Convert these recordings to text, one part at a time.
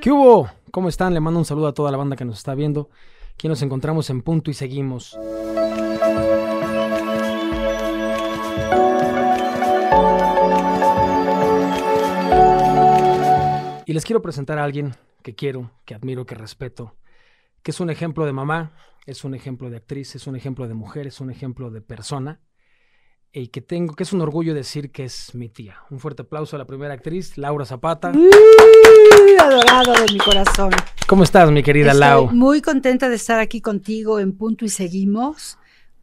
¿Qué hubo? ¿Cómo están? Le mando un saludo a toda la banda que nos está viendo. Aquí nos encontramos en punto y seguimos. Y les quiero presentar a alguien que quiero, que admiro, que respeto, que es un ejemplo de mamá, es un ejemplo de actriz, es un ejemplo de mujer, es un ejemplo de persona y que tengo, que es un orgullo decir que es mi tía. Un fuerte aplauso a la primera actriz, Laura Zapata. Uy, adorado de mi corazón. ¿Cómo estás, mi querida Estoy Lau? muy contenta de estar aquí contigo en punto y seguimos,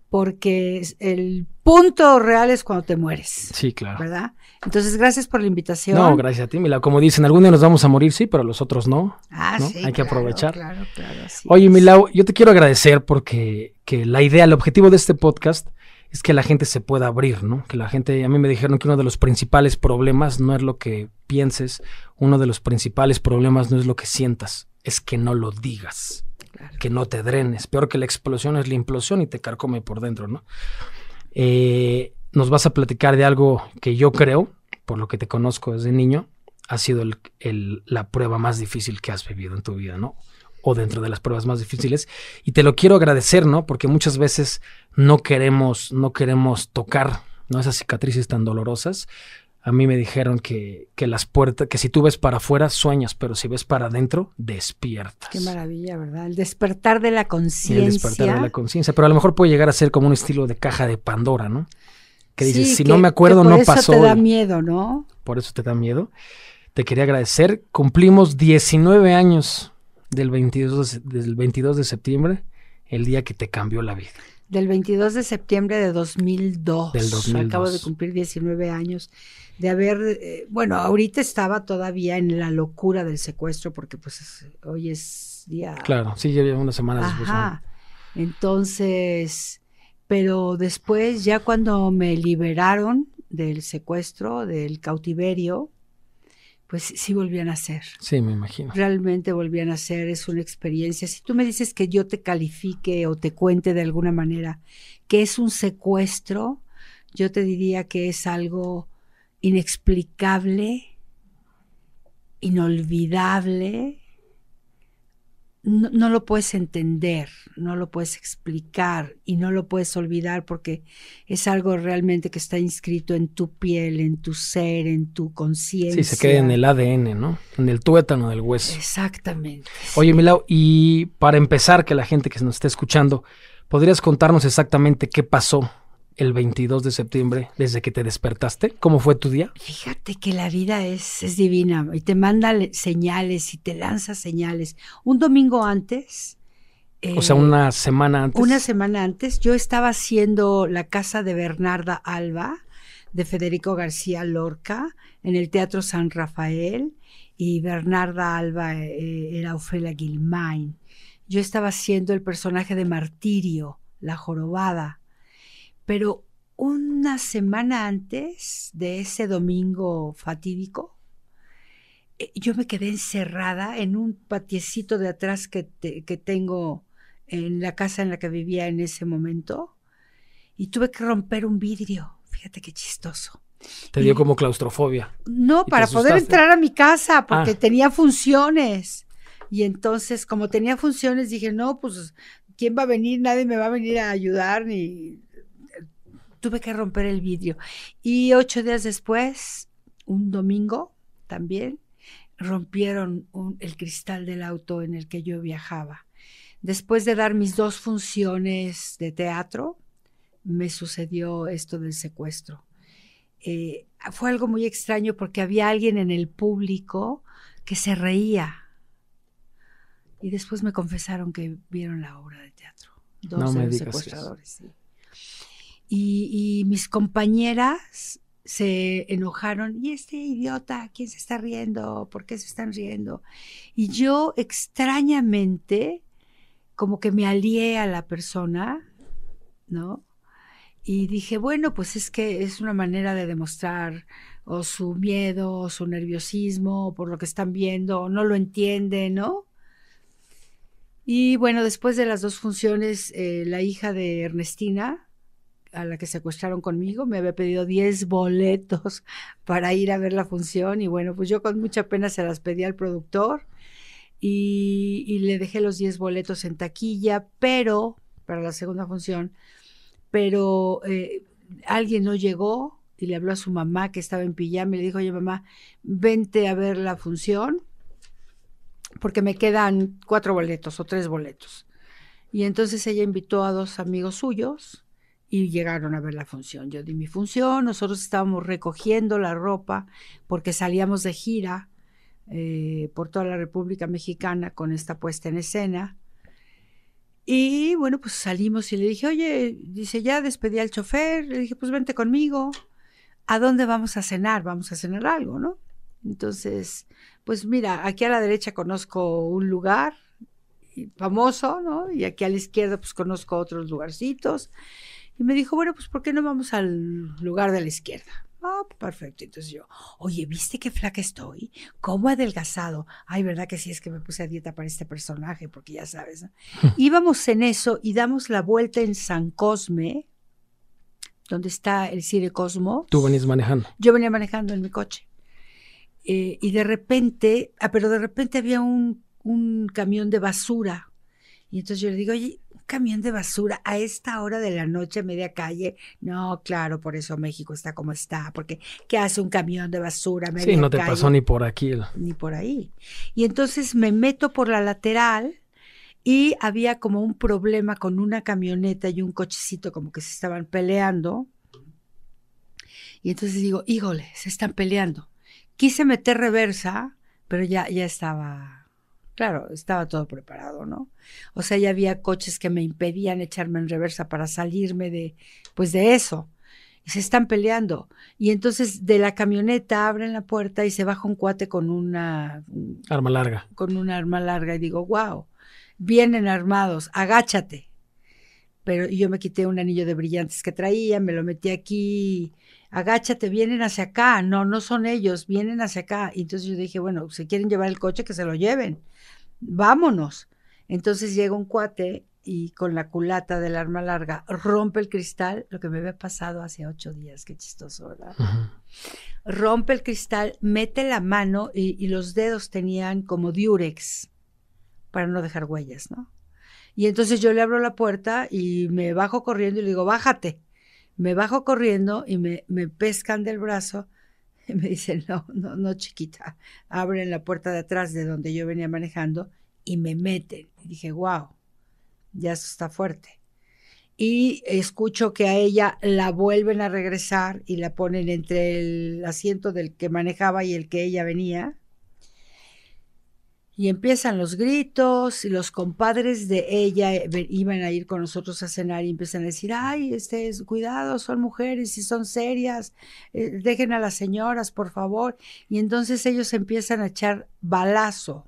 porque el punto real es cuando te mueres, Sí, claro. ¿verdad? Entonces, gracias por la invitación. No, gracias a ti, mi Lau. Como dicen, algún día nos vamos a morir, sí, pero los otros no. Ah, ¿no? sí, Hay que claro, aprovechar. Claro, claro, Oye, es. mi Lau, yo te quiero agradecer porque que la idea, el objetivo de este podcast es que la gente se pueda abrir, ¿no? Que la gente, a mí me dijeron que uno de los principales problemas no es lo que pienses, uno de los principales problemas no es lo que sientas, es que no lo digas, Claro. que no te drenes. Peor que la explosión es la implosión y te carcome por dentro, ¿no? Eh, nos vas a platicar de algo que yo creo, por lo que te conozco desde niño, ha sido el- el- la prueba más difícil que has vivido en tu vida, ¿no? O dentro de las pruebas más difíciles. Y te lo quiero agradecer, ¿no? Porque muchas veces no queremos, no queremos tocar, ¿no? Esas cicatrices tan dolorosas. A mí me dijeron que, que las puertas, que si tú ves para afuera, sueñas, pero si ves para adentro, despiertas. Qué maravilla, ¿verdad? El despertar de la Y el conciencia. despertar de la conciencia. Pero a lo mejor puede llegar a ser como un estilo de caja de Pandora, ¿no? Que dices, Sí, si que- no me acuerdo, que por no eso pasó. te da hoy". miedo, ¿no? Por eso te da miedo. Te quería agradecer. Cumplimos 19 años del 22 de, del 22 de septiembre, el día que te cambió la vida. Del 22 de septiembre de 2002. Del 2002. Acabo de cumplir 19 años de haber, eh, bueno, ahorita estaba todavía en la locura del secuestro porque pues es- hoy es día... Claro, sí, ya unas semanas después. Entonces, pero después ya cuando me liberaron del secuestro, del cautiverio, pues sí volvían a ser. Sí, me imagino. Realmente volvían a ser, es una experiencia. Si tú me dices que yo te califique o te cuente de alguna manera que es un secuestro, yo te diría que es algo inexplicable, inolvidable. No, no lo puedes entender, no lo puedes explicar y no lo puedes olvidar porque es algo realmente que está inscrito en tu piel, en tu ser, en tu conciencia. Sí, se queda en el ADN, ¿no? En el tuétano del hueso. Exactamente. Oye, Milau, y para empezar, que la gente que nos esté escuchando, ¿podrías contarnos exactamente qué pasó el 22 de septiembre desde que te despertaste? ¿Cómo fue tu día? Fíjate que la vida es, es divina y te manda le- señales y te lanza señales. Un domingo antes, O sea, eh, una semana antes. una semana antes, yo estaba haciendo la casa de Bernarda Alba, de Federico García Lorca, en el Teatro San Rafael, y Bernarda Alba eh, era Ofelia Guilmain. Yo estaba haciendo el personaje de Martirio, la jorobada. Pero una semana antes de ese domingo fatídico, eh, yo me quedé encerrada en un patiecito de atrás que, te- que tengo en la casa en la que vivía en ese momento y tuve que romper un vidrio. Fíjate qué chistoso. Te dio como claustrofobia. No, ¿Y te para poder entrar a mi casa, porque Ah. tenía funciones. Y entonces, como tenía funciones, dije, no, pues, ¿quién va a venir? Nadie me va a venir a ayudar, ni... Tuve que romper el vidrio. Y ocho días después, un domingo también, rompieron un- el cristal del auto en el que yo viajaba. Después de dar mis dos funciones de teatro, me sucedió esto del secuestro. Eh, fue algo muy extraño porque había alguien en el público que se reía. Y después me confesaron que vieron la obra de teatro. Dos No de los secuestradores. sí. Y, mis compañeras se enojaron. ¿Y este idiota? ¿Quién se está riendo? ¿Por qué se están riendo? Y yo extrañamente, como que me alié a la persona, ¿no? Y dije, bueno, pues es que es una manera de demostrar o su miedo, o su nerviosismo, por lo que están viendo, o no lo entienden, ¿no? Y bueno, después de las dos funciones, eh, la hija de Ernestina, a la que secuestraron conmigo, me había pedido 10 boletos para ir a ver la función y bueno, pues yo con mucha pena se las pedí al productor y, le dejé los 10 boletos en taquilla, pero, para la segunda función, pero eh, alguien no llegó y le habló a su mamá que estaba en pijama y le dijo, oye mamá, vente a ver la función porque me quedan cuatro boletos o tres boletos. Y entonces ella invitó a dos amigos suyos y llegaron a ver la función. Yo di mi función, nosotros estábamos recogiendo la ropa porque salíamos de gira eh, por toda la República Mexicana con esta puesta en escena. Y bueno, pues salimos y le dije, oye, dice, ya despedí al chofer, le dije, pues vente conmigo. ¿A dónde vamos a cenar? Vamos a cenar algo, ¿no? Entonces, pues mira, aquí a la derecha conozco un lugar famoso, ¿no? Y aquí a la izquierda pues conozco otros lugarcitos. Y me dijo, bueno, pues ¿por qué no vamos al lugar de la izquierda? Ah, perfecto. Entonces yo, oye, ¿viste qué flaca estoy? ¿Cómo adelgazado? Ay, ¿verdad que sí es que me puse a dieta para este personaje? Porque ya sabes, ¿no? Íbamos en eso y damos la vuelta en San Cosme, donde está el Cine Cosmo. ¿Tú venías manejando? Yo venía manejando en mi coche. Eh, y de repente, ah, pero de repente había un, un camión de basura. Y entonces yo le digo, oye, camión de basura a esta hora de la noche, media calle. No, claro, por eso México está como está, porque ¿qué hace un camión de basura? Media sí, no te pasó ni por aquí. Ni por ahí. Y entonces me meto por la lateral y había como un problema con una camioneta y un cochecito como que se estaban peleando. Y entonces digo, híjole, se están peleando. Quise meter reversa, pero ya, ya estaba Claro, estaba todo preparado, ¿no? O sea, ya había coches que me impedían echarme en reversa para salirme de, pues de eso. Y se están peleando. Y entonces de la camioneta abren la puerta y se baja un cuate con una... Arma larga. Con una arma larga y digo, wow, vienen armados, agáchate. Pero yo me quité un anillo de brillantes que traía, me lo metí aquí, agáchate, vienen hacia acá. No, no son ellos, vienen hacia acá. Y entonces yo dije, bueno, si quieren llevar el coche, que se lo lleven vámonos. Entonces llega un cuate y con la culata del arma larga rompe el cristal, lo que me había pasado hace ocho días, qué chistoso, ¿verdad? Rompe el cristal, mete la mano y, los dedos tenían como diurex para no dejar huellas, ¿no? Y entonces yo le abro la puerta y me bajo corriendo y le digo, bájate. Me bajo corriendo y me, me pescan del brazo y me dicen, no, no, no, chiquita. Abren la puerta de atrás de donde yo venía manejando y me meten. Y dije, wow, ya eso está fuerte. Y escucho que a ella la vuelven a regresar y la ponen entre el asiento del que manejaba y el que ella venía. Y empiezan los gritos y los compadres de ella eh, iban a ir con nosotros a cenar y empiezan a decir, ay, este, cuidado, son mujeres y son serias, eh, dejen a las señoras, por favor. Y entonces ellos empiezan a echar balazo.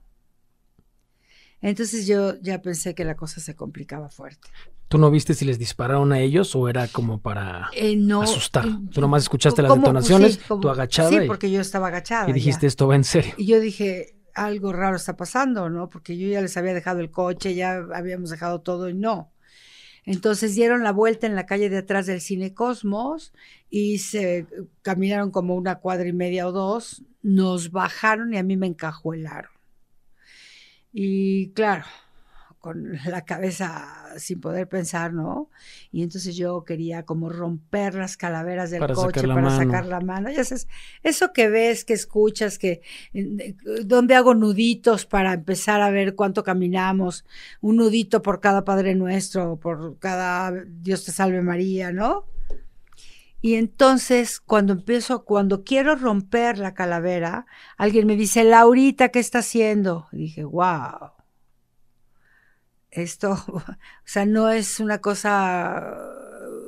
Entonces yo ya pensé que la cosa se complicaba fuerte. ¿Tú no viste si les dispararon a ellos o era como para eh, no, asustar? Tú nomás escuchaste las detonaciones, tú agachada. Sí, porque yo estaba agachada. Y dijiste, esto va en serio. Y yo dije, algo raro está pasando, ¿no? Porque yo ya les había dejado el coche, ya habíamos dejado todo y no. Entonces dieron la vuelta en la calle de atrás del Cine Cosmos y se caminaron como una cuadra y media o dos, nos bajaron y a mí me encajuelaron. Y claro, con la cabeza sin poder pensar, ¿no? Y entonces yo quería como romper las calaveras del coche para sacar la mano. Ya sabes, eso que ves, que escuchas, que donde hago nuditos para empezar a ver cuánto caminamos, un nudito por cada Padre Nuestro, por cada Dios te salve María, ¿no? Y entonces, cuando empiezo, cuando quiero romper la calavera, alguien me dice, Laurita, ¿qué está haciendo? Y dije, wow esto, o sea, no es una cosa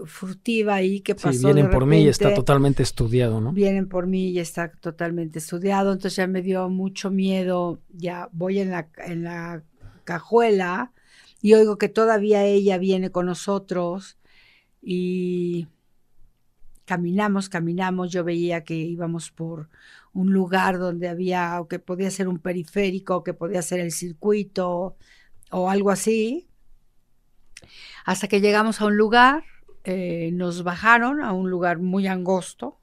furtiva ahí que pasó. Sí, vienen por mí y está totalmente estudiado, ¿no? Vienen por mí y está totalmente estudiado, entonces ya me dio mucho miedo, ya voy en la, en la cajuela y oigo que todavía ella viene con nosotros y caminamos, caminamos, yo veía que íbamos por un lugar donde había, o que podía ser un periférico, que podía ser el circuito, o algo así, hasta que llegamos a un lugar, eh, nos bajaron a un lugar muy angosto,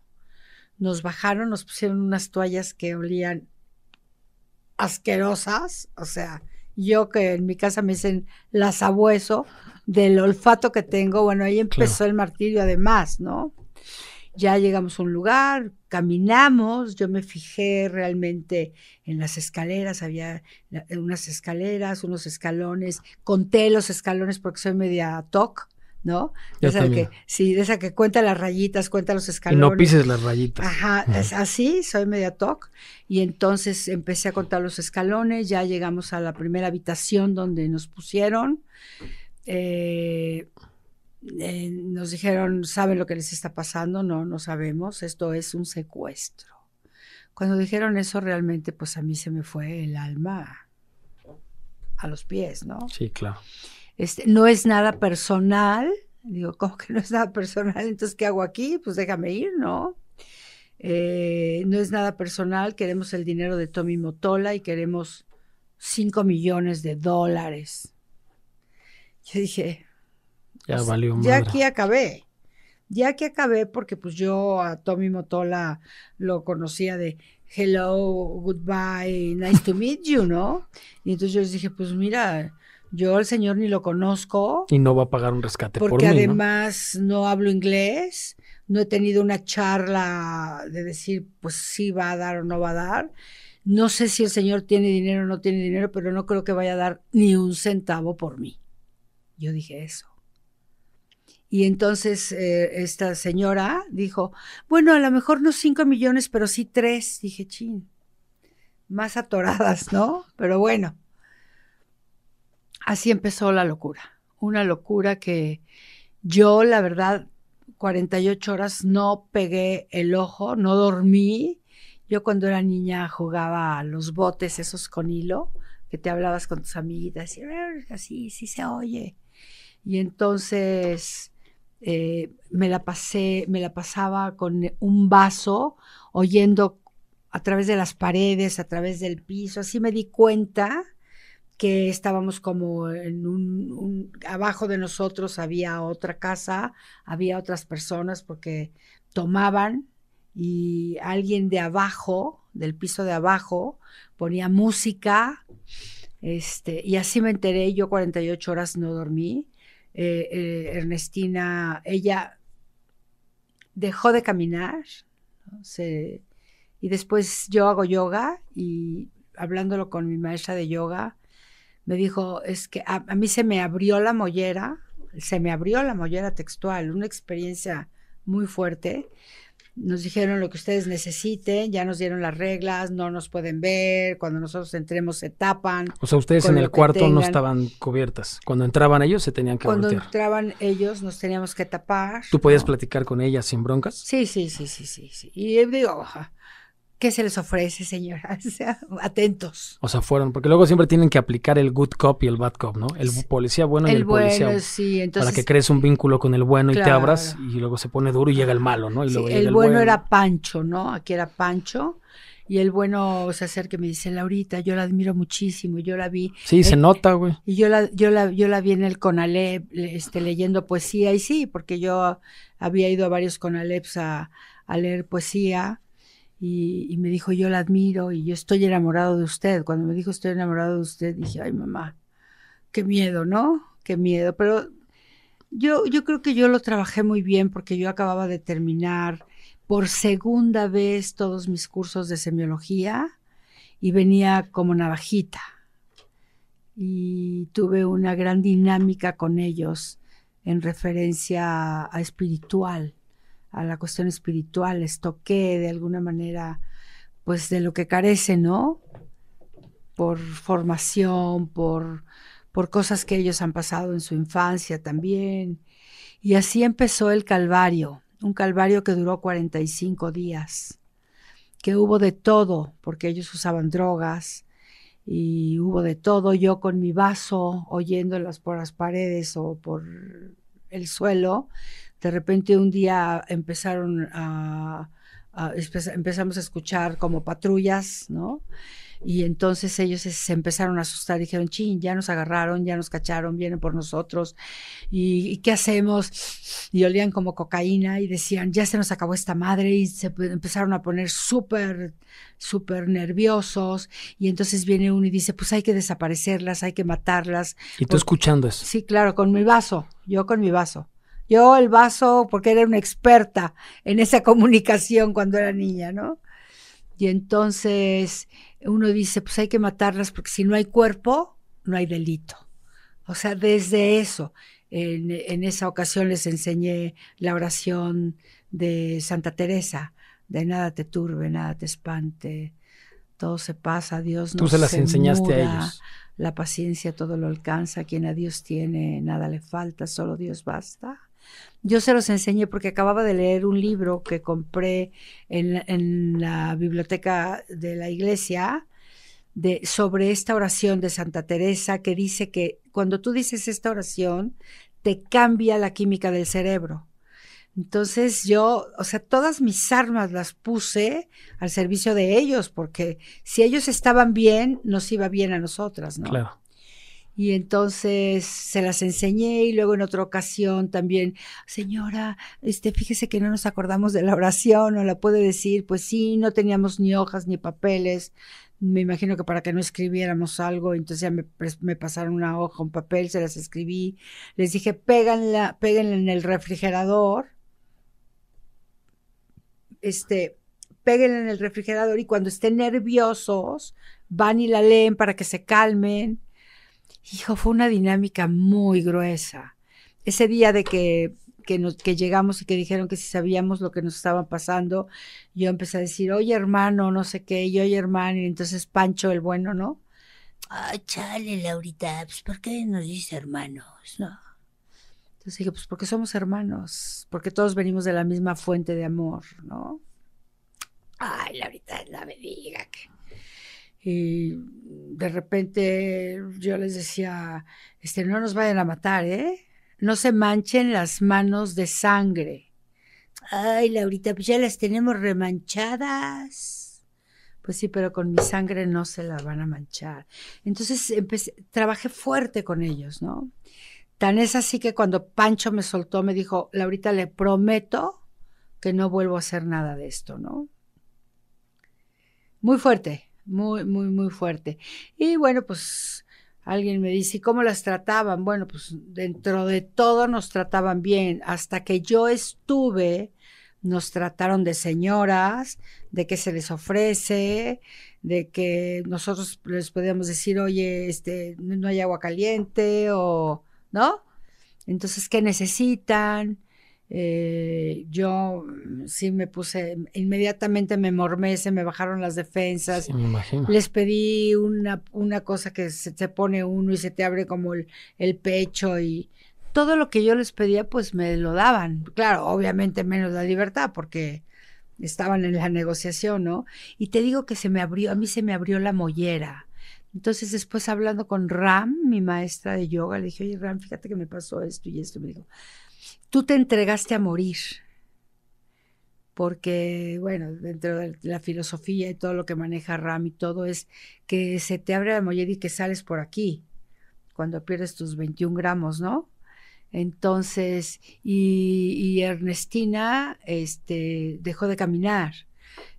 nos bajaron, nos pusieron unas toallas que olían asquerosas, o sea, yo que en mi casa me dicen la sabueso, del olfato que tengo, bueno, ahí empezó el martirio además, ¿no? Ya llegamos a un lugar, caminamos, yo me fijé realmente en las escaleras, había unas escaleras, unos escalones, conté los escalones porque soy media toc, ¿no? De esa que, sí, de esa que cuenta las rayitas, cuenta los escalones. Y no pises las rayitas. Ajá, es así, soy media toc. Y entonces empecé a contar los escalones, ya llegamos a la primera habitación donde nos pusieron. Eh, eh, nos dijeron, ¿saben lo que les está pasando? No, no sabemos, esto es un secuestro. Cuando dijeron eso realmente, pues a mí se me fue el alma a los pies, ¿no? Sí, claro. Este, no es nada personal. Digo, ¿cómo que no es nada personal? Entonces, ¿qué hago aquí? Pues déjame ir, ¿no? Eh, no es nada personal, queremos el dinero de Tommy Motola y queremos 5 millones de dólares. Yo dije, ya pues, valió Ya aquí acabé. Ya aquí acabé porque pues yo a Tommy Motola lo conocía de hello, goodbye, nice to meet you, ¿no? Y entonces yo les dije, pues mira, yo al señor ni lo conozco. Y no va a pagar un rescate porque por mí, además ¿no? hablo inglés, no he tenido una charla de decir, pues sí va a dar o no va a dar. No sé si el señor tiene dinero o no tiene dinero, pero no creo que vaya a dar ni un centavo por mí. Yo dije eso. Y entonces eh, esta señora dijo, bueno, a lo mejor no cinco millones, pero sí tres. Dije, chin, más atoradas, ¿no? Pero bueno, así empezó la locura. Una locura que yo, la verdad, 48 horas no pegué el ojo, no dormí. Yo cuando era niña jugaba a los botes esos con hilo, que te hablabas con tus amiguitas y así, sí se oye. Y entonces eh, me la pasé, me la pasaba con un vaso, oyendo a través de las paredes, a través del piso. Así me di cuenta que estábamos como en un, abajo de nosotros había otra casa, había otras personas porque tomaban y alguien de abajo, del piso de abajo, ponía música, este, y así me enteré, yo 48 horas no dormí, eh, eh, Ernestina, ella dejó de caminar, y después yo hago yoga y hablándolo con mi maestra de yoga, me dijo, es que a, mí se me abrió la mollera, se me abrió la mollera textual, una experiencia muy fuerte. Nos dijeron lo que ustedes necesiten, ya nos dieron las reglas, no nos pueden ver, cuando nosotros entremos se tapan. O sea, ustedes en el cuarto no estaban cubiertas. Cuando entraban ellos se tenían que Cuando entraban ellos nos teníamos que tapar. ¿Tú podías platicar con ellas sin broncas? Sí, sí, sí, sí, sí. sí. Y digo, ¿Qué se les ofrece, señora? O sea, atentos. O sea, fueron, porque luego siempre tienen que aplicar el good cop y el bad cop, ¿no? El policía bueno y el, policía bueno, sí, entonces, para que crees un vínculo con el bueno y te abras y luego se pone duro y llega el malo, ¿no? Y luego el, bueno, era Pancho, ¿no? Aquí era Pancho. Y el bueno se acerca y me dice, Laurita, yo la admiro muchísimo, yo la vi. Sí, se nota, güey. Y yo la, yo la, yo la vi en el Conalep, este, leyendo poesía, y sí, porque yo había ido a varios Conaleps a, a leer poesía y, me dijo, yo la admiro y yo estoy enamorado de usted. Cuando me dijo, estoy enamorado de usted, dije, ay mamá, qué miedo, ¿no? Qué miedo. Pero yo, yo creo que yo lo trabajé muy bien porque yo acababa de terminar por segunda vez todos mis cursos de semiología y venía como navajita. Y tuve una gran dinámica con ellos en referencia a espiritual a la cuestión espiritual, les toqué de alguna manera, pues de lo que carece, ¿no? Por formación, por, por cosas que ellos han pasado en su infancia también. Y así empezó el Calvario, un Calvario que duró 45 días, que hubo de todo, porque ellos usaban drogas, y hubo de todo, yo con mi vaso oyéndolas por las paredes o por el suelo, de repente un día empezaron a, empezamos a escuchar como patrullas, ¿no? Y entonces ellos se empezaron a asustar, dijeron, chin, ya nos agarraron, ya nos cacharon, vienen por nosotros, ¿y, qué hacemos? Y olían como cocaína y decían, ya se nos acabó esta madre y se empezaron a poner súper, súper nerviosos. Y entonces viene uno y dice, pues hay que desaparecerlas, hay que matarlas. ¿Y tú escuchando eso? Sí, claro, con mi vaso, yo con mi vaso. Yo el vaso, porque era una experta en esa comunicación cuando era niña, ¿no? Y entonces uno dice, pues hay que matarlas porque si no hay cuerpo, no hay delito. O sea, desde eso, en, esa ocasión les enseñé la oración de Santa Teresa, de nada te turbe, nada te espante, todo se pasa, Dios no Tú se las enseñaste a ellos. La paciencia todo lo alcanza, quien a Dios tiene, nada le falta, solo Dios basta. Yo se los enseñé porque acababa de leer un libro que compré en, la biblioteca de la iglesia de, sobre esta oración de Santa Teresa que dice que cuando tú dices esta oración te cambia la química del cerebro. Entonces yo, o sea, todas mis armas las puse al servicio de ellos, porque si ellos estaban bien, nos iba bien a nosotras, ¿no? Claro. Y entonces se las enseñé y luego en otra ocasión también, señora, este, fíjese que no nos acordamos de la oración, o la puede decir, pues sí, no teníamos ni hojas ni papeles. Me imagino que para que no escribiéramos algo, entonces ya me, pasaron una hoja, un papel, se las escribí. Les dije, péganla, en el refrigerador. Este, péguenla en el refrigerador y cuando estén nerviosos, van y la leen para que se calmen Hijo, fue una dinámica muy gruesa. Ese día de que, que, llegamos y que dijeron que si sabíamos lo que nos estaba pasando, yo empecé a decir, oye hermano, no sé qué, y oye hermano, y entonces Pancho el bueno, ¿no? Ay, chale, Laurita, pues ¿por qué nos dice hermanos? No. Entonces dije, pues porque somos hermanos, porque todos venimos de la misma fuente de amor, ¿no? Ay, Laurita, no me diga que y de repente yo les decía, este, no nos vayan a matar, ¿eh? No se manchen las manos de sangre. Ay, Laurita, pues ya las tenemos remanchadas. Pues sí, pero con mi sangre no se la van a manchar. Entonces empecé, trabajé fuerte con ellos, ¿no? Tan es así que cuando Pancho me soltó, me dijo, Laurita, le prometo que no vuelvo a hacer nada de esto, ¿no? Muy fuerte, muy, muy, muy fuerte. Y bueno, pues alguien me dice, ¿y cómo las trataban? Bueno, pues dentro de todo nos trataban bien. Hasta que yo estuve, nos trataron de señoras, de que se les ofrece, de que nosotros les podíamos decir, oye, este, no hay agua caliente o, ¿no? Entonces, ¿qué necesitan? Eh, yo mm, sí me puse, inmediatamente me mormé, se me bajaron las defensas. Les pedí una, una cosa que se te pone uno y se te abre como el, el, pecho y todo lo que yo les pedía pues me lo daban. Claro, obviamente menos la libertad porque estaban en la negociación, ¿no? Y te digo que se me abrió, a mí se me abrió la mollera. Entonces después hablando con Ram, mi maestra de yoga, le dije, oye Ram, fíjate que me pasó esto y esto. me dijo, tú te entregaste a morir, porque, bueno, dentro de la filosofía y todo lo que maneja Ram y todo es que se te abre la mollera y que sales por aquí, cuando pierdes tus 21 gramos, ¿no? Entonces, y, Ernestina este, dejó de caminar.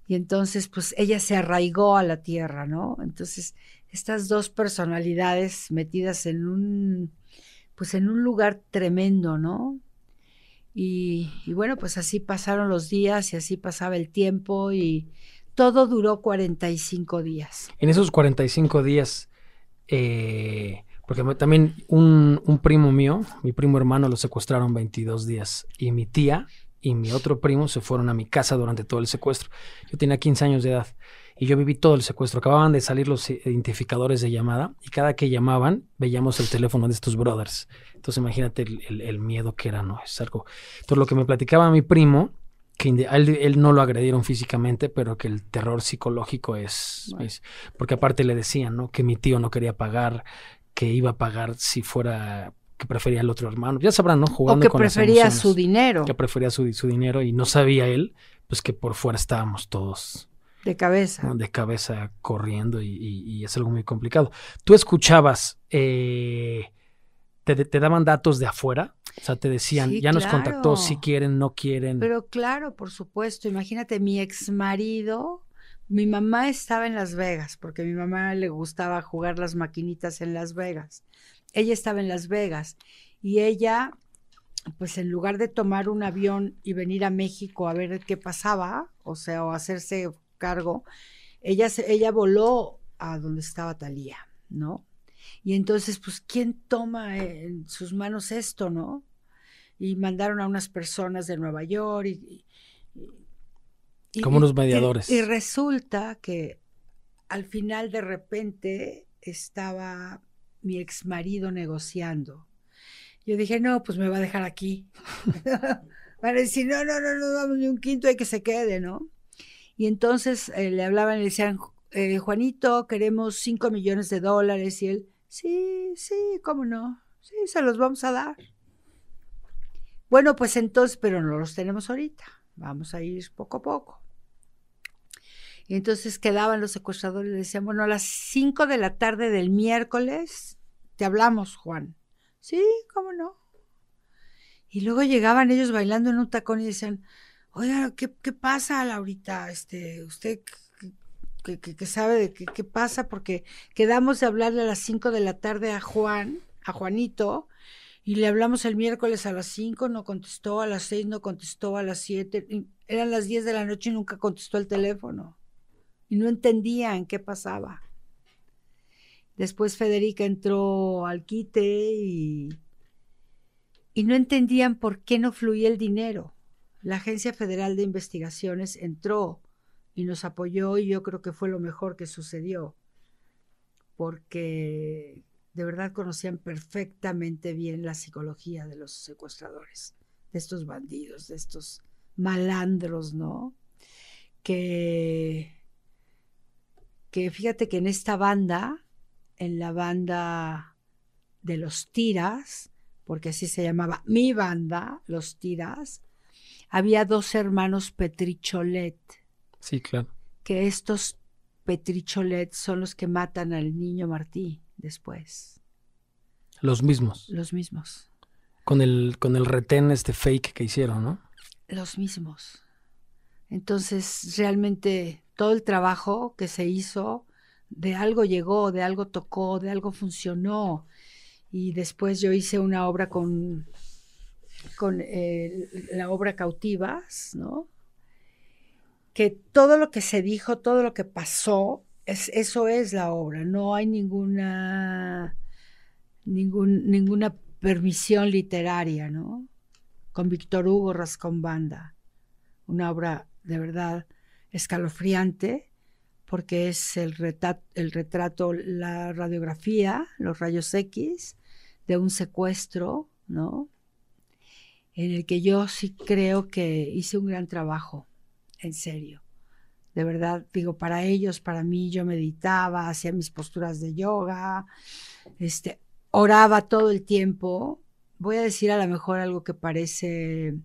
Y entonces, pues ella se arraigó a la tierra, ¿no? Entonces, estas dos personalidades metidas en un, pues en un lugar tremendo, ¿no? Y, bueno, pues así pasaron los días y así pasaba el tiempo y todo duró 45 días. En esos 45 días, eh, porque también un, un, primo mío, mi primo hermano, lo secuestraron 22 días y mi tía y mi otro primo se fueron a mi casa durante todo el secuestro. Yo tenía 15 años de edad y yo viví todo el secuestro. Acababan de salir los identificadores de llamada y cada que llamaban veíamos el teléfono de estos brothers. Entonces imagínate el, miedo que era, ¿no? Es algo... Entonces lo que me platicaba mi primo, que él, no lo agredieron físicamente, pero que el terror psicológico es, Porque aparte le decían, ¿no? Que mi tío no quería pagar, que iba a pagar si fuera que prefería al otro hermano. Ya sabrán, ¿no? Jugando o que prefería su dinero. Que prefería su, su dinero y no sabía él, pues que por fuera estábamos todos De cabeza. de cabeza corriendo y, y- y es algo muy complicado. ¿Tú escuchabas, eh, te, te daban datos de afuera? O sea, te decían, Sí, ya nos contactó, si quieren, no quieren. Pero claro, por supuesto, imagínate, mi ex marido, mi mamá estaba en Las Vegas, porque a mi mamá le gustaba jugar las maquinitas en Las Vegas. Ella estaba en Las Vegas y ella, pues en lugar de tomar un avión y venir a México a ver qué pasaba, o sea, o hacerse cargo, ella, ella voló a donde estaba Talía, ¿no? Y entonces, pues, ¿quién toma en sus manos esto, no? y mandaron a unas personas de Nueva York y, y- y- Como y- unos mediadores. Y, resulta que al final de repente estaba mi ex marido negociando. Yo dije, no, pues me va a dejar aquí. Van a decir, no, no, no, no damos ni un quinto, hay que se quede, ¿no? Y entonces eh, le hablaban y le decían, eh, Juanito, queremos cinco millones de dólares. Y él, sí, sí, cómo no, sí, se los vamos a dar. Bueno, pues entonces, pero no los tenemos ahorita. Vamos a ir poco a poco. Y entonces quedaban los secuestradores y le decían, bueno, a las 5 de la tarde del miércoles te hablamos, Juan. Sí, cómo no. Y luego llegaban ellos bailando en un tacón y decían, oiga, ¿qué, qué pasa, Laurita? Este, usted que, sabe de qué, qué pasa, porque quedamos de hablarle a las 5 de la tarde a Juan, a Juanito, y le hablamos el miércoles a las 5, no contestó, a las 6 no contestó, a las 7, y eran las 10 de la noche y nunca contestó el teléfono. Y no entendían qué pasaba. Después Federica entró al quite y, y no entendían por qué no fluía el dinero. La Agencia Federal de Investigaciones entró y nos apoyó y yo creo que fue lo mejor que sucedió, porque de verdad conocían perfectamente bien la psicología de los secuestradores, de estos bandidos, de estos malandros, ¿no? Que, que fíjate que en esta banda, en la banda de los tiras, porque así se llamaba mi banda, los tiras, había dos hermanos Petricholet, Sí, claro. que estos Petricholet son los que matan al niño Martí después, Los mismos. los mismos, Con el, con el retén este fake que hicieron, ¿no? los mismos. Entonces, realmente todo el trabajo que se hizo, de algo llegó, de algo tocó, de algo funcionó. Y después yo hice una obra con, con eh, la obra Cautivas, ¿no? Que todo lo que se dijo, todo lo que pasó, es, eso es la obra. No hay ninguna, ninguna permisión literaria, ¿no? Con Víctor Hugo Rascón Banda. Una obra de verdad escalofriante, porque es el, reta- el retrato, la radiografía, los rayos X de un secuestro, ¿no? En el que yo sí creo que hice un gran trabajo, en serio. De verdad, digo, para ellos, para mí, yo meditaba, hacía mis posturas de yoga, este, oraba todo el tiempo. Voy a decir a lo mejor algo que parece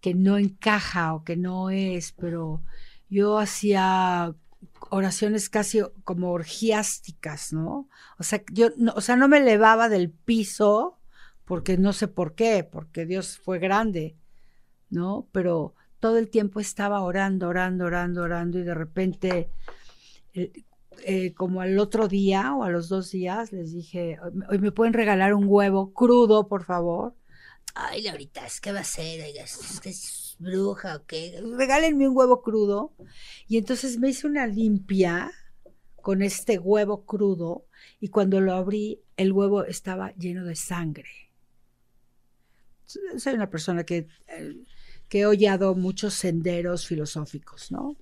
que no encaja o que no es, pero yo hacía oraciones casi como orgiásticas, ¿no? O sea, yo no, o sea, no me elevaba del piso porque no sé por qué, porque Dios fue grande, ¿no? Pero todo el tiempo estaba orando, orando, orando, orando y de repente, eh, eh, como al otro día o a los dos días, les dije, hoy me pueden regalar un huevo crudo, por favor. Ay, Laurita, ¿qué va a ser? ¿Es es bruja o? Regálenme un huevo crudo. Y entonces me hice una limpia con este huevo crudo y cuando lo abrí, el huevo estaba lleno de sangre. Soy una persona que, eh, que he hollado muchos senderos filosóficos, ¿no?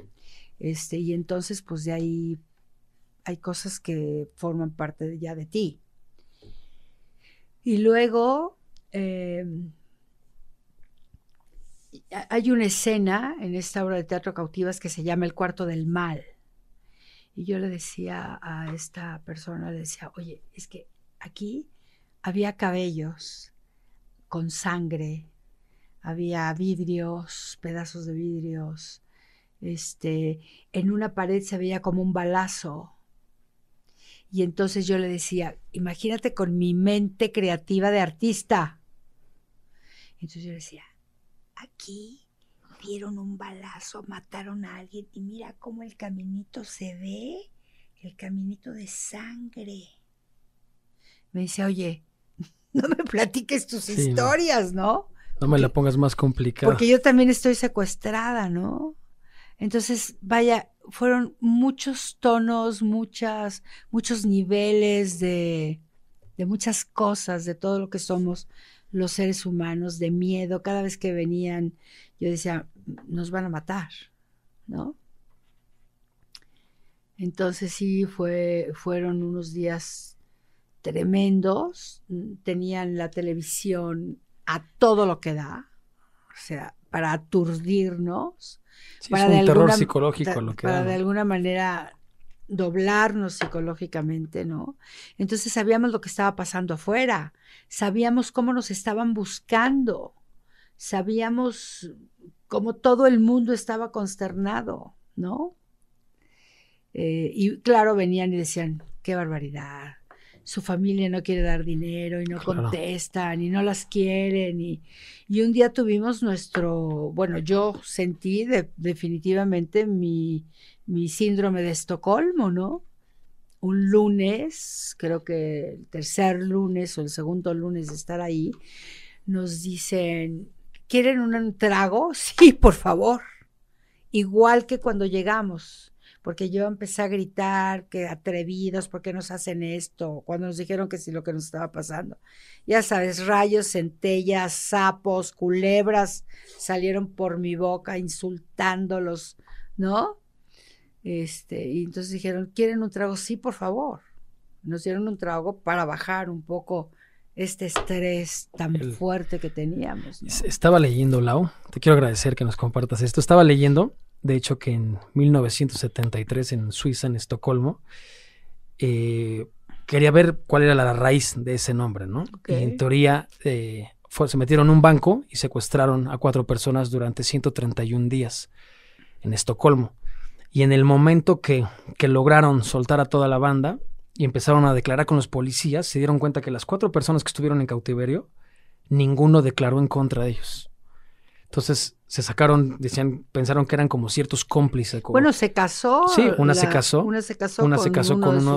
Este, y entonces, pues de ahí hay cosas que forman parte ya de ti. Y luego ha- hay una escena en esta obra de teatro cautivas que se llama El cuarto del mal. Y yo le decía a esta persona, le decía, oye, es que aquí había cabellos con sangre, había vidrios, pedazos de vidrios, este, en una pared se veía como un balazo. Y entonces yo le decía, imagínate con mi mente creativa de artista. Entonces yo le decía, aquí dieron un balazo, mataron a alguien y mira cómo el caminito se ve, el caminito de sangre. Me dice, oye, no me platiques tus historias, ¿no? ¿no? me la pongas más complicada. Porque yo también estoy secuestrada, ¿no? Entonces, vaya, fueron muchos tonos, muchas, muchos niveles de, de muchas cosas, de todo lo que somos los seres humanos, de miedo. Cada vez que venían, yo decía, nos van a matar, ¿no? Entonces sí, fue, fueron unos días tremendos. Tenían la televisión a todo lo que da, o sea, para aturdirnos. para es un terror psicológico lo que Para de alguna manera doblarnos psicológicamente, ¿no? Entonces sabíamos lo que estaba pasando afuera, sabíamos cómo nos estaban buscando, sabíamos cómo todo el mundo estaba consternado, ¿no? Eh, y claro, venían y decían, qué barbaridad, su familia no quiere dar dinero y no contestan y no las quieren. Y, y, un día tuvimos nuestro, bueno, yo sentí definitivamente mi, mi síndrome de Estocolmo, ¿no? Un lunes, creo que el tercer lunes o el segundo lunes de estar ahí, nos dicen, ¿quieren un trago? Sí, por favor. Igual que cuando llegamos porque yo empecé a gritar que atrevidos, ¿por qué nos hacen esto? Cuando nos dijeron que sí lo que nos estaba pasando. Ya sabes, rayos, centellas, sapos, culebras salieron por mi boca insultándolos, ¿no? Este, y entonces dijeron, ¿quieren un trago? Sí, por favor. Nos dieron un trago para bajar un poco este estrés tan fuerte que teníamos. Estaba leyendo, Lau, te quiero agradecer que nos compartas esto. Estaba leyendo de hecho que en 1973 en Suiza, en Estocolmo, eh, quería ver cuál era la raíz de ese nombre, ¿no? Y en teoría eh, se metieron en un banco y secuestraron a cuatro personas durante 131 días en Estocolmo. Y en el momento que, que lograron soltar a toda la banda y empezaron a declarar con los policías, se dieron cuenta que las cuatro personas que estuvieron en cautiverio, ninguno declaró en contra de ellos. Entonces se sacaron, decían, pensaron que eran como ciertos cómplices. bueno, se casó. Sí, una se casó. Una se casó, una con, se casó uno con, uno,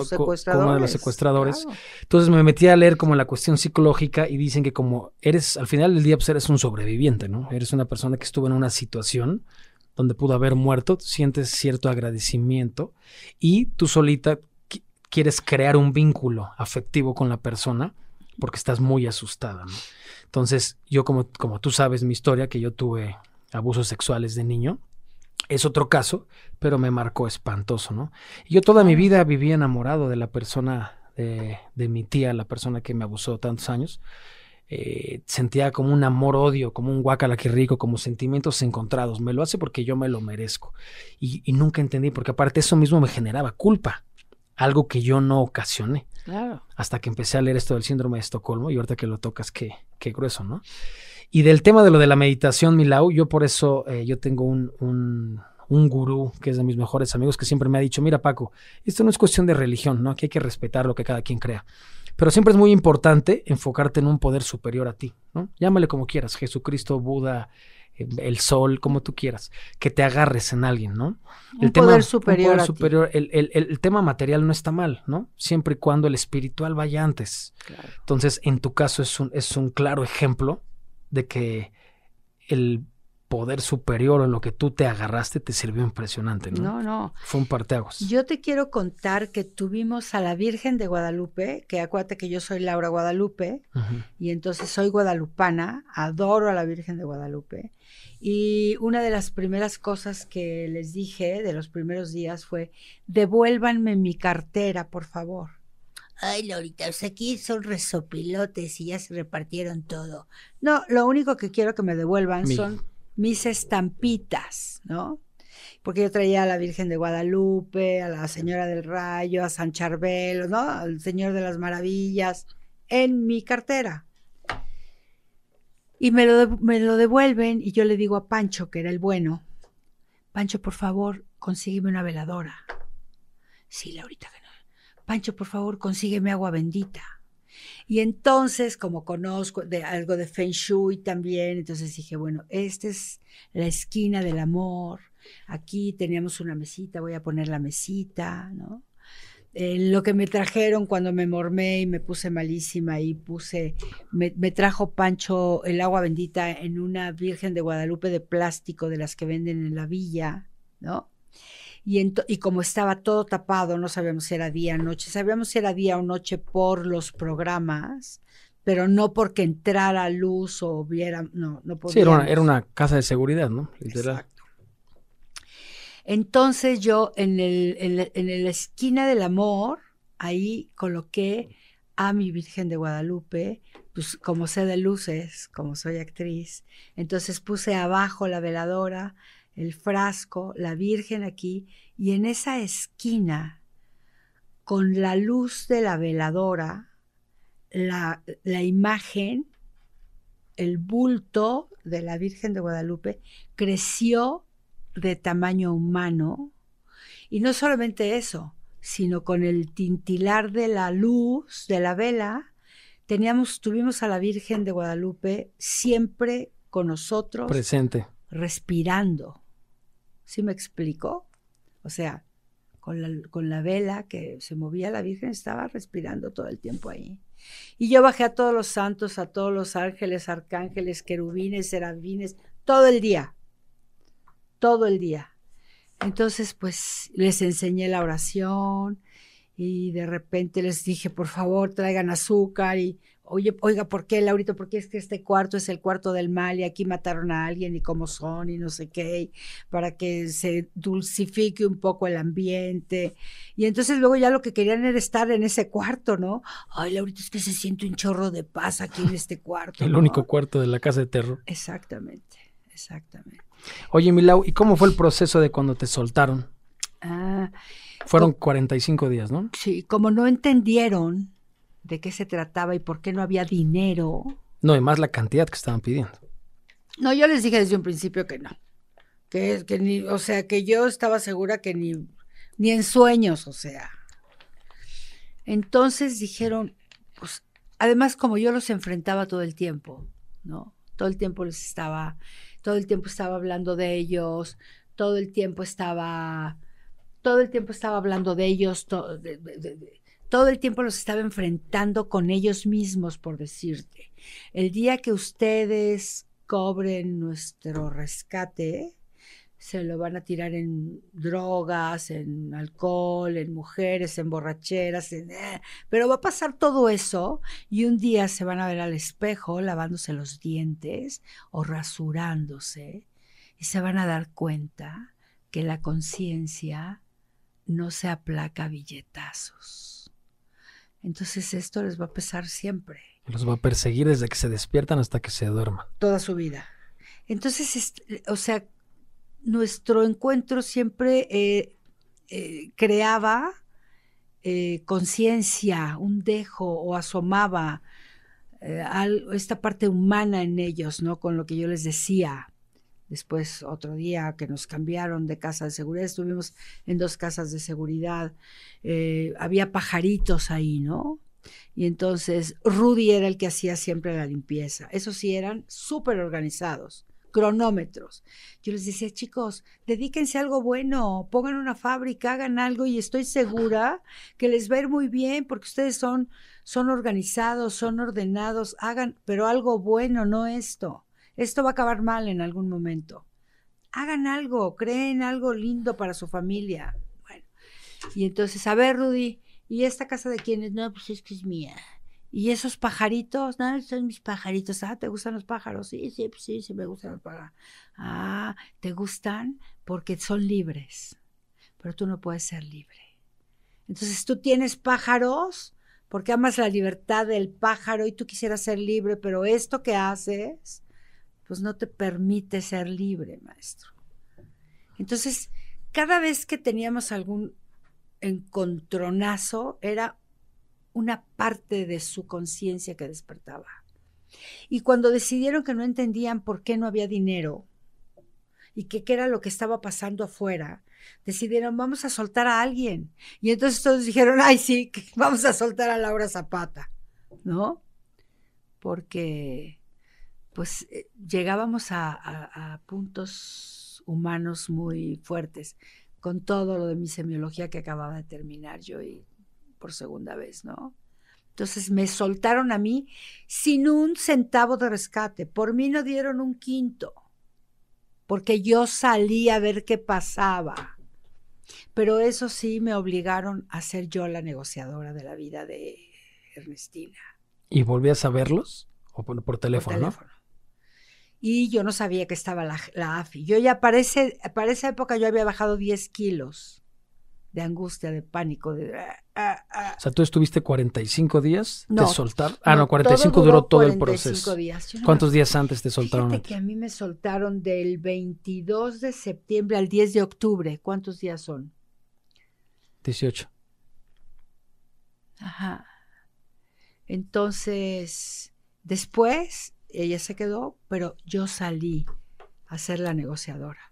de los secuestradores. Entonces me metí a leer como la cuestión psicológica y dicen que como eres, al final del día, pues eres un sobreviviente, ¿no? Eres una persona que estuvo en una situación donde pudo haber muerto, sientes cierto agradecimiento y tú solita quieres crear un vínculo afectivo con la persona porque estás muy asustada, ¿no? Entonces, yo como, como tú sabes mi historia, que yo tuve abusos sexuales de niño, es otro caso, pero me marcó espantoso, ¿no? yo toda mi vida viví enamorado de la persona, de, de mi tía, la persona que me abusó tantos años. Eh, sentía como un amor-odio, como un guacala que rico, como sentimientos encontrados. Me lo hace porque yo me lo merezco. Y, y, nunca entendí, porque aparte eso mismo me generaba culpa, algo que yo no ocasioné. Hasta que empecé a leer esto del síndrome de Estocolmo y ahorita que lo tocas, qué, qué grueso, ¿no? Y del tema de lo de la meditación, Milau, yo por eso, eh, yo tengo un, un, un, gurú que es de mis mejores amigos que siempre me ha dicho, mira Paco, esto no es cuestión de religión, ¿no? Aquí hay que respetar lo que cada quien crea. Pero siempre es muy importante enfocarte en un poder superior a ti, ¿no? Llámale como quieras, Jesucristo, Buda, el sol, como tú quieras, que te agarres en alguien, ¿no? El tema, poder superior. superior el, el, el, tema material no está mal, ¿no? Siempre y cuando el espiritual vaya antes. Entonces, en tu caso es un, es un claro ejemplo de que el poder superior en lo que tú te agarraste te sirvió impresionante, ¿no? No, no. Fue un parteaguas. Yo te quiero contar que tuvimos a la Virgen de Guadalupe, que acuérdate que yo soy Laura Guadalupe, y entonces soy guadalupana, adoro a la Virgen de Guadalupe. Y una de las primeras cosas que les dije de los primeros días fue, devuélvanme mi cartera, por favor. Ay, Laurita, pues aquí son resopilotes y ya se repartieron todo. No, lo único que quiero que me devuelvan son mis estampitas, ¿no? Porque yo traía a la Virgen de Guadalupe, a la Señora del Rayo, a San Charbel, ¿no? Al Señor de las Maravillas, en mi cartera. Y me lo, me lo devuelven y yo le digo a Pancho, que era el bueno, Pancho, por favor, consígueme una veladora. Sí, Laurita, que no. Pancho, por favor, consígueme agua bendita. Y entonces, como conozco de algo de Feng Shui también, entonces dije, bueno, esta es la esquina del amor. Aquí teníamos una mesita, voy a poner la mesita, ¿no? Lo que me trajeron cuando me mormé y me puse malísima y puse, me, trajo Pancho el agua bendita en una Virgen de Guadalupe de plástico de las que venden en la villa, ¿no? Y, y, como estaba todo tapado, no sabíamos si era día o noche, sabíamos si era día o noche por los programas, pero no porque entrara luz o viera, no, no podía. Sí, era una, era una, casa de seguridad, ¿no? Exacto. Entonces yo en, el, en, la, esquina del amor, ahí coloqué a mi Virgen de Guadalupe, pues como sé de luces, como soy actriz, entonces puse abajo la veladora, el frasco, la Virgen aquí, y en esa esquina, con la luz de la veladora, la, la imagen, el bulto de la Virgen de Guadalupe creció de tamaño humano. Y no solamente eso, sino con el tintilar de la luz de la vela, teníamos, tuvimos a la Virgen de Guadalupe siempre con nosotros. Presente. Respirando. ¿Sí me explico? O sea, con la, con la vela que se movía la Virgen, estaba respirando todo el tiempo ahí. Y yo bajé a todos los santos, a todos los ángeles, arcángeles, querubines, serafines, todo el día todo el día. Entonces, pues les enseñé la oración y de repente les dije, por favor, traigan azúcar y, oye, oiga, ¿por qué, Laurito? Porque es que este cuarto es el cuarto del mal y aquí mataron a alguien y cómo son y no sé qué, para que se dulcifique un poco el ambiente. Y entonces luego ya lo que querían era estar en ese cuarto, ¿no? Ay, Laurito, es que se siente un chorro de paz aquí en este cuarto. el único cuarto de la casa de terror. Exactamente, exactamente. Oye, Milau, ¿y cómo fue el proceso de cuando te soltaron? Ah, Fueron 45 días, ¿no? Sí, como no entendieron de qué se trataba y por qué no había dinero. No, y más la cantidad que estaban pidiendo. No, yo les dije desde un principio que no. Que, que ni, o sea, que yo estaba segura que ni, ni en sueños, o sea. Entonces dijeron, pues, además como yo los enfrentaba todo el tiempo, ¿no? Todo el tiempo les estaba todo el tiempo estaba hablando de ellos, todo el tiempo estaba, todo el tiempo estaba hablando de ellos, todo el tiempo los estaba enfrentando con ellos mismos, por decirte. El día que ustedes cobren nuestro rescate, se lo van a tirar en drogas, en alcohol, en mujeres, en borracheras, en, eh, pero va a pasar todo eso y un día se van a ver al espejo lavándose los dientes o rasurándose y se van a dar cuenta que la conciencia no se aplaca billetazos. Entonces esto les va a pesar siempre. Los va a perseguir desde que se despiertan hasta que se duerman. Toda su vida. Entonces, o sea, nuestro encuentro siempre eh, eh, creaba eh, conciencia, un dejo o asomaba esta parte humana en ellos, ¿no? Con lo que yo les decía. Después, otro día que nos cambiaron de casa de seguridad, estuvimos en dos casas de seguridad, había pajaritos ahí, ¿no? Y entonces Rudy era el que hacía siempre la limpieza. Esos sí eran súper organizados cronómetros. Yo les decía, chicos, dedíquense a algo bueno, pongan una fábrica, hagan algo y estoy segura que les va a muy bien porque ustedes son, son organizados, son ordenados, hagan, pero algo bueno, no esto. Esto va a acabar mal en algún momento. Hagan algo, creen algo lindo para su familia. Bueno, y entonces, a ver, Rudy, ¿y esta casa de quién es? No, pues es que es mía. Y esos pajaritos, no, son mis pajaritos. Ah, ¿te gustan los pájaros? Sí, sí, sí, sí, me gustan los pájaros. Ah, ¿te gustan? Porque son libres. Pero tú no puedes ser libre. Entonces tú tienes pájaros porque amas la libertad del pájaro y tú quisieras ser libre, pero esto que haces, pues no te permite ser libre, maestro. Entonces, cada vez que teníamos algún encontronazo, era una parte de su conciencia que despertaba. Y cuando decidieron que no entendían por qué no había dinero, y que qué era lo que estaba pasando afuera, decidieron, vamos a soltar a alguien. Y entonces todos dijeron, ay, sí, vamos a soltar a Laura Zapata, ¿no? Porque, pues, eh, llegábamos a, puntos humanos muy fuertes con todo lo de mi semiología que acababa de terminar yo y por segunda vez, ¿no? Entonces me soltaron a mí sin un centavo de rescate. Por mí no dieron un quinto, porque yo salí a ver qué pasaba. Pero eso sí me obligaron a ser yo la negociadora de la vida de Ernestina. ¿Y volvías a verlos? ¿O por, teléfono, por teléfono. Y yo no sabía que estaba la, AFI. Yo ya para, para esa época yo había bajado 10 kilos de angustia, de pánico. De, ah, ah, ah. O sea, tú estuviste 45 días de soltar. Ah, no, 45 duró todo el proceso. Días. ¿Cuántos días antes te soltaron? Fíjate que a mí me soltaron del 22 de septiembre al 10 de octubre. ¿Cuántos días son? 18. Ajá. Entonces, después ella se quedó, pero yo salí a ser la negociadora.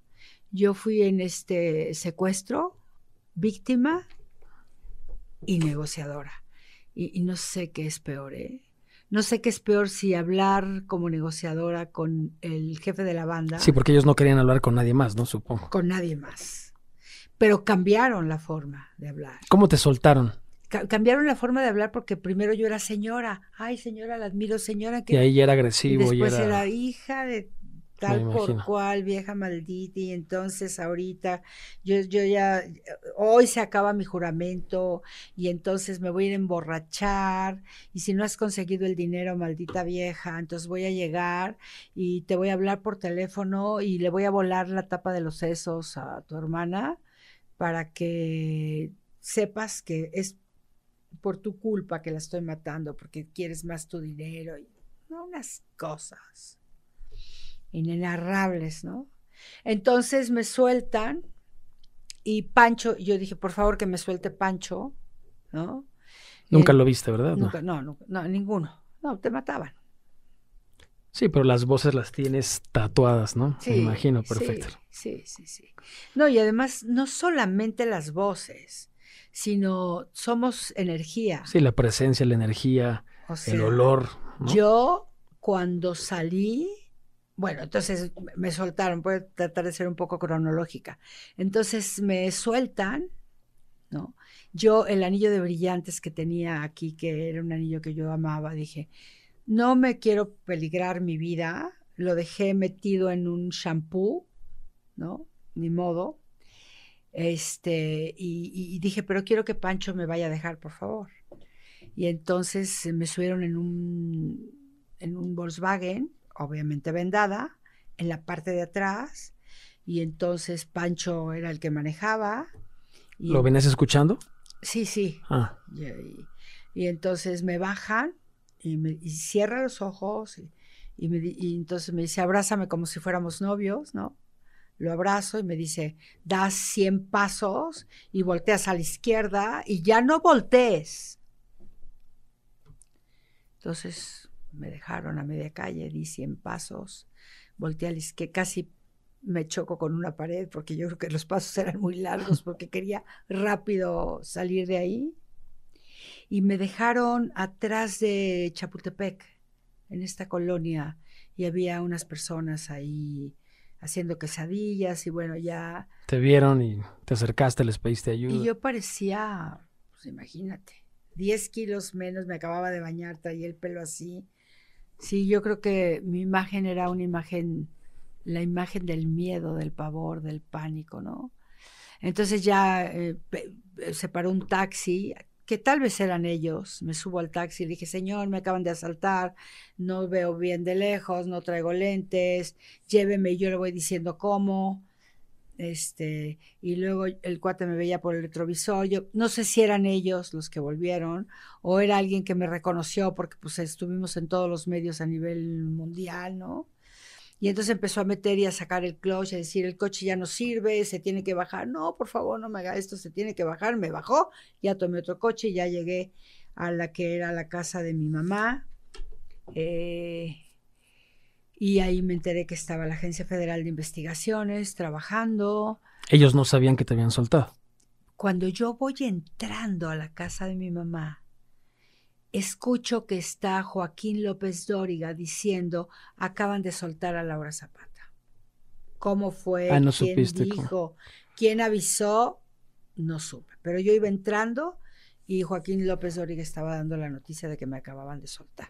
Yo fui en este secuestro, víctima y negociadora. Y, no sé qué es peor, ¿eh? No sé qué es peor si hablar como negociadora con el jefe de la banda. Sí, porque ellos no querían hablar con nadie más, ¿no? Supongo. Con nadie más. Pero cambiaron la forma de hablar. ¿Cómo te soltaron? Cambiaron la forma de hablar porque primero yo era señora, ay señora, la admiro señora. Que, y ahí era agresivo. Y después era... era... hija de tal por cual, vieja maldita, y entonces ahorita yo, yo ya, hoy se acaba mi juramento y entonces me voy a ir a emborrachar y si no has conseguido el dinero, maldita vieja, entonces voy a llegar y te voy a hablar por teléfono y le voy a volar la tapa de los sesos a tu hermana para que sepas que es por tu culpa que la estoy matando, porque quieres más tu dinero, y unas cosas inenarrables, ¿no? Entonces me sueltan y Pancho, yo dije, por favor que me suelte Pancho, ¿no? Nunca lo viste, ¿verdad? Nunca, no, no, no, ninguno. No, te mataban. Sí, pero las voces las tienes tatuadas, ¿no? Sí, Me imagino, perfecto. Sí, sí, sí, No, y además, no solamente las voces, sino somos energía. Sí, la presencia, la energía, el olor. Yo cuando salí, bueno, entonces me soltaron, voy a tratar de ser un poco cronológica. Entonces me sueltan, ¿no? Yo el anillo de brillantes que tenía aquí, que era un anillo que yo amaba, dije, no me quiero peligrar mi vida, lo dejé metido en un shampoo, ¿no? Ni modo. Este, y, dije, pero quiero que Pancho me vaya a dejar, por favor. Y entonces me subieron en un, en un Volkswagen, obviamente vendada, en la parte de atrás. Y entonces Pancho era el que manejaba. ¿Lo venías escuchando? Sí, sí. Ah. Y, entonces me bajan y, me, cierra los ojos y, y entonces me dice, abrázame como si fuéramos novios, ¿no? Lo abrazo y me dice, das 100 pasos y volteas a la izquierda y ya no voltees. Entonces me dejaron a media calle, di 100 pasos, volteé a la izquierda, casi me choco con una pared porque yo creo que los pasos eran muy largos porque quería rápido salir de ahí. Y me dejaron atrás de Chapultepec, en esta colonia, y había unas personas ahí haciendo quesadillas y bueno, ya... Te vieron y te acercaste, les pediste ayuda. Y yo parecía, pues imagínate, 10 kilos menos, me acababa de bañar, traía el pelo así. Sí, yo creo que mi imagen era una imagen, la imagen del miedo, del pavor, del pánico, ¿no? Entonces ya eh, se paró un taxi, que tal vez eran ellos. Me subo al taxi y dije, señor, me acaban de asaltar, no veo bien de lejos, no traigo lentes, lléveme y yo le voy diciendo cómo. Este, y luego el cuate me veía por el retrovisor. Yo no sé si eran ellos los que volvieron o era alguien que me reconoció porque pues estuvimos en todos los medios a nivel mundial, ¿no? Y entonces empezó a meter y a sacar el clutch, a decir, el coche ya no sirve, se tiene que bajar. No, por favor, no me haga esto, se tiene que bajar. Me bajó, ya tomé otro coche y ya llegué a la que era la casa de mi mamá. Eh, Y ahí me enteré que estaba la Agencia Federal de Investigaciones trabajando. Ellos no sabían que te habían soltado. Cuando yo voy entrando a la casa de mi mamá, escucho que está Joaquín López Dóriga diciendo, acaban de soltar a Laura Zapata. ¿Cómo fue? Ah, no ¿Quién supiste dijo? cómo. ¿Quién avisó? No supe. Pero yo iba entrando y Joaquín López Dóriga estaba dando la noticia de que me acababan de soltar.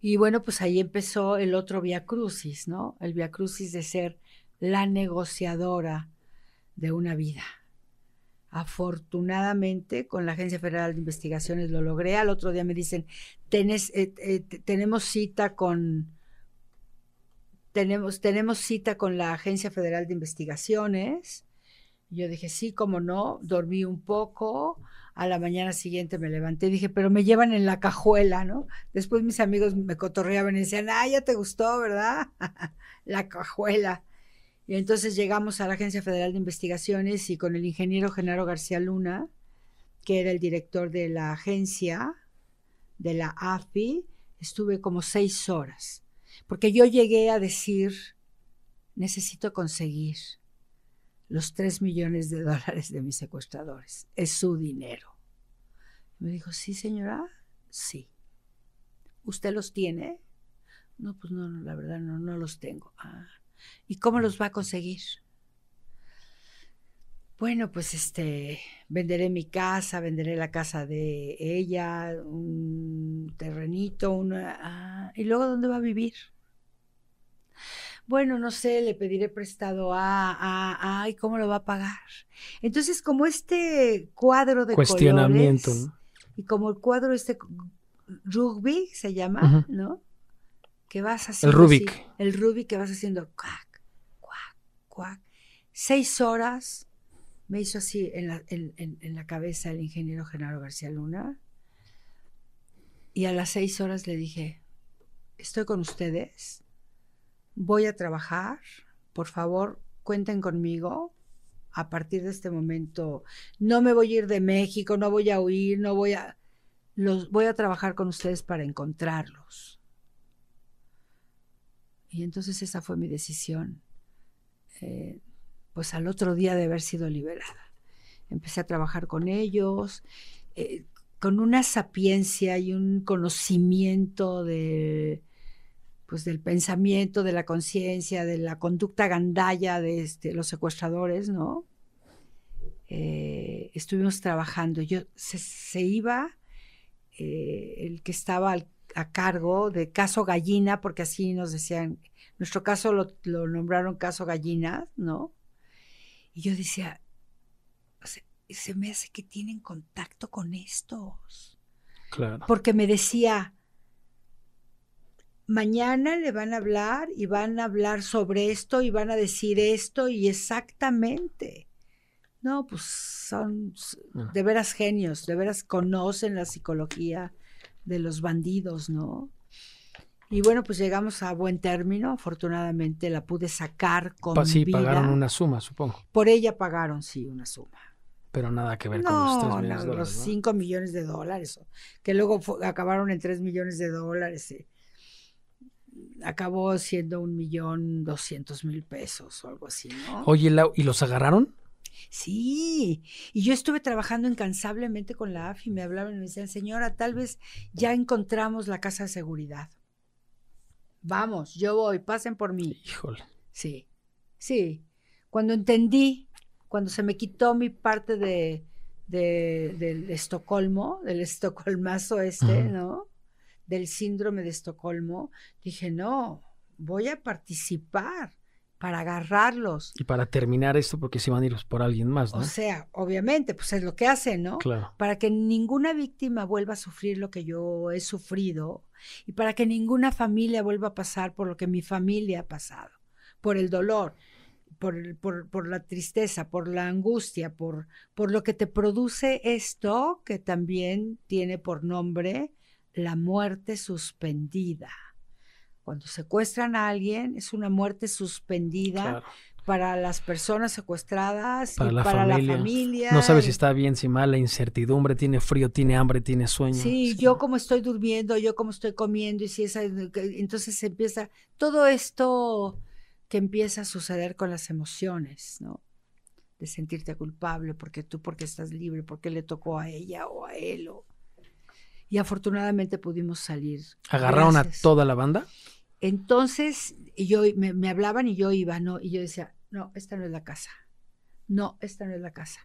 Y bueno, pues ahí empezó el otro Via Crucis, ¿no? El Via Crucis de ser la negociadora de una vida. Afortunadamente, con la Agencia Federal de Investigaciones lo logré. Al otro día me dicen, "Tenés, eh, eh, tenemos cita con... Tenemos, tenemos cita con la Agencia Federal de Investigaciones. Yo dije, sí, cómo no, dormí un poco, a la mañana siguiente me levanté y dije, pero me llevan en la cajuela, ¿no? Después mis amigos me cotorreaban y decían, ah, ya te gustó, ¿verdad? la cajuela. Y entonces llegamos a la Agencia Federal de Investigaciones y con el ingeniero Genaro García Luna, que era el director de la agencia, de la AFI, estuve como seis horas. Porque yo llegué a decir, necesito conseguir los tres millones de dólares de mis secuestradores. Es su dinero. Me dijo, sí, señora, sí. ¿Usted los tiene? No, pues no, no, la verdad no, no los tengo. Ah, ¿Y cómo los va a conseguir? Bueno, pues este, venderé mi casa, venderé la casa de ella, un terrenito, una... ah, ¿Y luego dónde va a vivir? Bueno, no sé, le pediré prestado a, a, a, ¿y cómo lo va a pagar? Entonces, como este cuadro de Cuestionamiento, colores, ¿no? y como el cuadro este rugby se llama. ¿no? Que vas haciendo Rubik. así, el Rubik que vas haciendo cuac, cuac, cuac. Seis horas me hizo así en la, en- en- en la cabeza el ingeniero Genaro García Luna. Y a las seis horas le dije, estoy con ustedes, voy a trabajar, por favor, cuenten conmigo. A partir de este momento, no me voy a ir de México, no voy a huir, no voy a... Los, voy a trabajar con ustedes para encontrarlos. Y entonces esa fue mi decisión. Eh, pues al otro día de haber sido liberada. Empecé a trabajar con ellos, eh, con una sapiencia y un conocimiento de, pues del pensamiento, de la conciencia, de la conducta gandalla de este, los secuestradores, ¿no? Eh, estuvimos trabajando. Yo se, iba el que estaba al- a cargo de caso gallina, porque así nos decían, nuestro caso lo, lo nombraron caso gallina, ¿no? Y yo decía, se me hace que tienen contacto con estos Claro. porque me decía, mañana le van a hablar y van a hablar sobre esto y van a decir esto y exactamente. No, pues son Ah. de veras genios, de veras conocen la psicología de los bandidos, ¿no? Y bueno, pues llegamos a buen término. Afortunadamente la pude sacar con Pa- sí, vida. pagaron una suma, supongo. Por ella pagaron, sí, una suma. Pero nada que ver con los No, 3 no, millones de los dólares. ¿no? 5 millones de dólares, que luego fu- acabaron en 3 millones de dólares. eh. Acabó siendo un millón doscientos mil pesos o algo así, ¿no? Oye, ¿y los agarraron? Sí, y yo estuve trabajando incansablemente con la AFI, me hablaban y me decían, señora, tal vez ya encontramos la casa de seguridad. Vamos, yo voy, pasen por mí. Híjole. Sí, sí. Cuando entendí, cuando se me quitó mi parte de, de- del Estocolmo, del estocolmazo este, Ujú. ¿no? Del síndrome de Estocolmo, dije, no, voy a participar para agarrarlos. Y para terminar esto, porque se van a ir por alguien más, ¿no? O sea, obviamente, pues es lo que hacen, ¿no? claro. para que ninguna víctima vuelva a sufrir lo que yo he sufrido y para que ninguna familia vuelva a pasar por lo que mi familia ha pasado, por el dolor, por, el- por, por la tristeza, por la angustia, por, por lo que te produce esto que también tiene por nombre la muerte suspendida. Cuando secuestran a alguien es una muerte suspendida claro. para las personas secuestradas Para y la para familia. la familia. No sabes si está bien, si mal, la incertidumbre, tiene frío, tiene hambre, tiene sueño. Sí, yo como estoy durmiendo, yo como estoy comiendo, y si esa, entonces empieza todo esto que empieza a suceder con las emociones, ¿no? De sentirte culpable porque tú, porque estás libre, porque le tocó a ella o a él. o- Y afortunadamente pudimos salir. ¿Agarraron Gracias. a toda la banda? Entonces, y yo me, me hablaban y yo iba, ¿no? Y yo decía, no, esta no es la casa. No, esta no es la casa.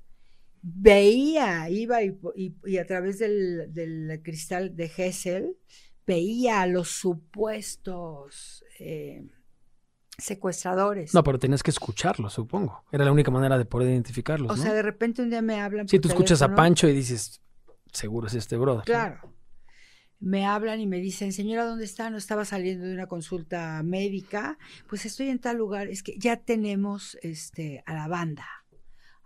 Veía, iba y, y- y a través del, del cristal de Hessel, veía a los supuestos eh, secuestradores. No, pero tenías que escucharlo, supongo. Era la única manera de poder identificarlos, o ¿no? sea, de repente un día me hablan. Si por tú escuchas a. Pancho y dices, seguro es este brother. ¿no? Me hablan y me dicen, señora, ¿dónde está? No estaba saliendo de una consulta médica. Pues estoy en tal lugar. Es que ya tenemos este, a la banda.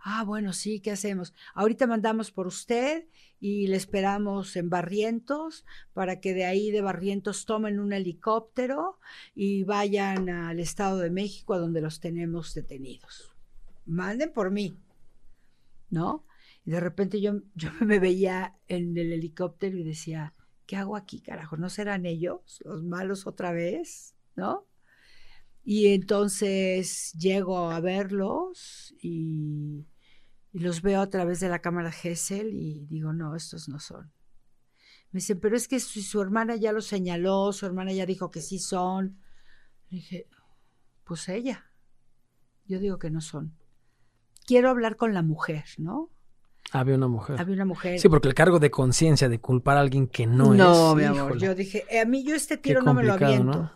Ah, bueno, sí, ¿qué hacemos? Ahorita mandamos por usted y le esperamos en Barrientos para que de ahí de Barrientos tomen un helicóptero y vayan al Estado de México a donde los tenemos detenidos. Manden por mí, ¿no? Y de repente yo, yo me veía en el helicóptero y decía, ¿qué hago aquí, carajo? ¿No serán ellos los malos otra vez? ¿No? Y entonces llego a verlos y, los veo a través de la cámara Gesell y digo, no, estos no son. Me dicen, pero es que su, su hermana ya lo señaló, su hermana ya dijo que sí son. Le dije, pues ella. Yo digo que no son. Quiero hablar con la mujer, ¿no? Había una mujer. Había una mujer. Sí, porque el cargo de conciencia de culpar a alguien que no, No, es. mi amor. híjole, Yo dije, eh, a mí yo este tiro no me lo aviento. ¿no?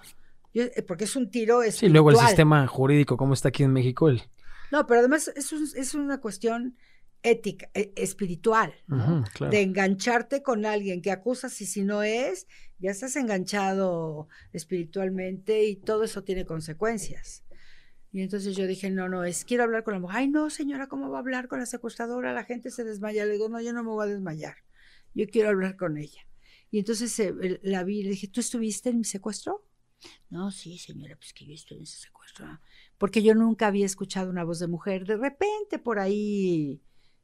Yo, eh, porque es un tiro Sí, luego el espiritual. sistema jurídico, como está aquí en México, el. No, pero además es, un- es una cuestión ética, eh, espiritual, ¿no? Claro. de engancharte con alguien que acusas y si no es, ya estás enganchado espiritualmente y todo eso tiene consecuencias. Y entonces yo dije, no, no, es, quiero hablar con la mujer. Ay, no, señora, ¿cómo va a hablar con la secuestradora? La gente se desmaya. Le digo, no, yo no me voy a desmayar. Yo quiero hablar con ella. Y entonces eh, la vi y le dije, ¿tú estuviste en mi secuestro? No, sí, señora, pues que yo estoy en ese secuestro. Ah, Porque yo nunca había escuchado una voz de mujer. De repente por ahí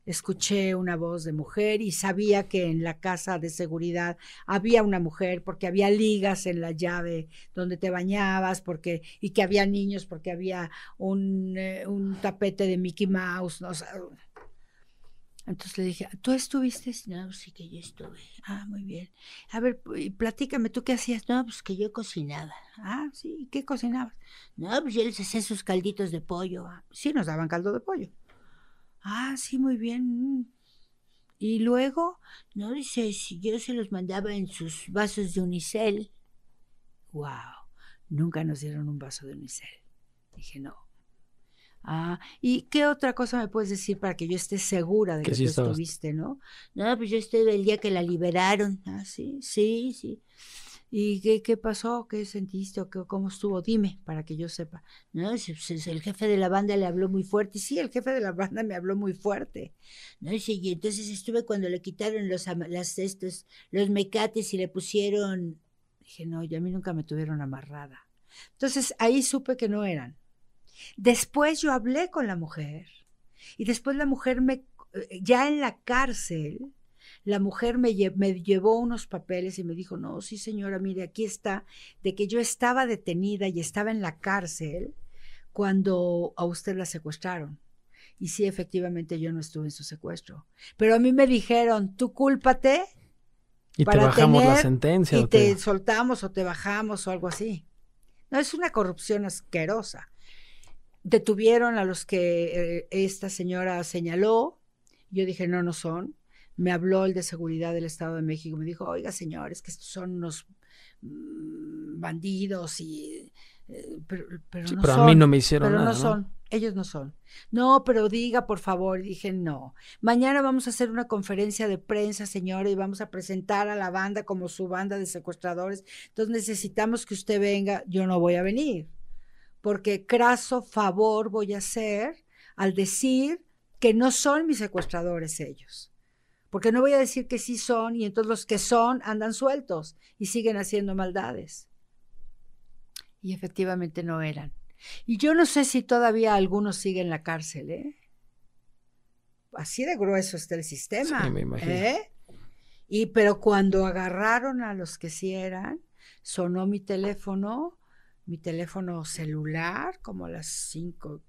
escuché una voz de mujer y sabía que en la casa de seguridad había una mujer porque había ligas en la llave donde te bañabas porque y que había niños porque había un, eh, un tapete de Mickey Mouse no O entonces le dije tú estuviste no sí que yo estuve. Ah muy bien. A ver platícame tú qué hacías no pues que yo cocinaba. Ah sí ¿y qué cocinabas no pues yo les hacía sus calditos de pollo. Ah, sí nos daban caldo de pollo Ah, sí, muy bien. Y luego, no dice, si yo se los mandaba en sus vasos de unicel. Wow, nunca nos dieron un vaso de unicel. Dije, no. Ah, ¿y qué otra cosa me puedes decir para que yo esté segura de Que que, sí tú estabas. estuviste, no? No, pues yo estuve el día que la liberaron. Ah, sí, sí, sí. ¿Y qué, qué pasó? ¿Qué sentiste? ¿O qué, cómo estuvo? Dime, para que yo sepa. No, si- si el jefe de la banda le habló muy fuerte. Sí, el jefe de la banda me habló muy fuerte. No, sí, y entonces estuve cuando le quitaron los, las, estos, los mecates y le pusieron... Dije, no, y a mí nunca me tuvieron amarrada. Entonces ahí supe que no eran. Después yo hablé con la mujer y después la mujer me, eh, ya en la cárcel, la mujer me, lle- me llevó unos papeles y me dijo, no, sí señora, mire, aquí está, de que yo estaba detenida y estaba en la cárcel cuando a usted la secuestraron. Y sí, efectivamente yo no estuve en su secuestro. Pero a mí me dijeron, tú cúlpate Y te bajamos la sentencia. y o te te- soltamos o te bajamos o algo así. No, es una corrupción asquerosa. Detuvieron a los que eh, esta señora señaló. Yo dije, no, no son. Me habló el de seguridad del Estado de México. Me dijo, oiga, señor, es que estos son unos mm, bandidos y... eh, pero pero Sí, no pero a mí no me hicieron pero nada. no son, ellos no son. No, pero diga, por favor. Dije, no. Mañana vamos a hacer una conferencia de prensa, señora, y vamos a presentar a la banda como su banda de secuestradores. Entonces necesitamos que usted venga. Yo no voy a venir, porque craso favor voy a hacer al decir que no son mis secuestradores ellos. Porque no voy a decir que sí son y entonces los que son andan sueltos y siguen haciendo maldades. Y efectivamente no eran. Y yo no sé si todavía algunos siguen en la cárcel, ¿eh? Así de grueso está el sistema. Sí, me imagino. ¿eh? Y pero cuando agarraron a los que sí eran, sonó mi teléfono, mi teléfono celular, como a las 5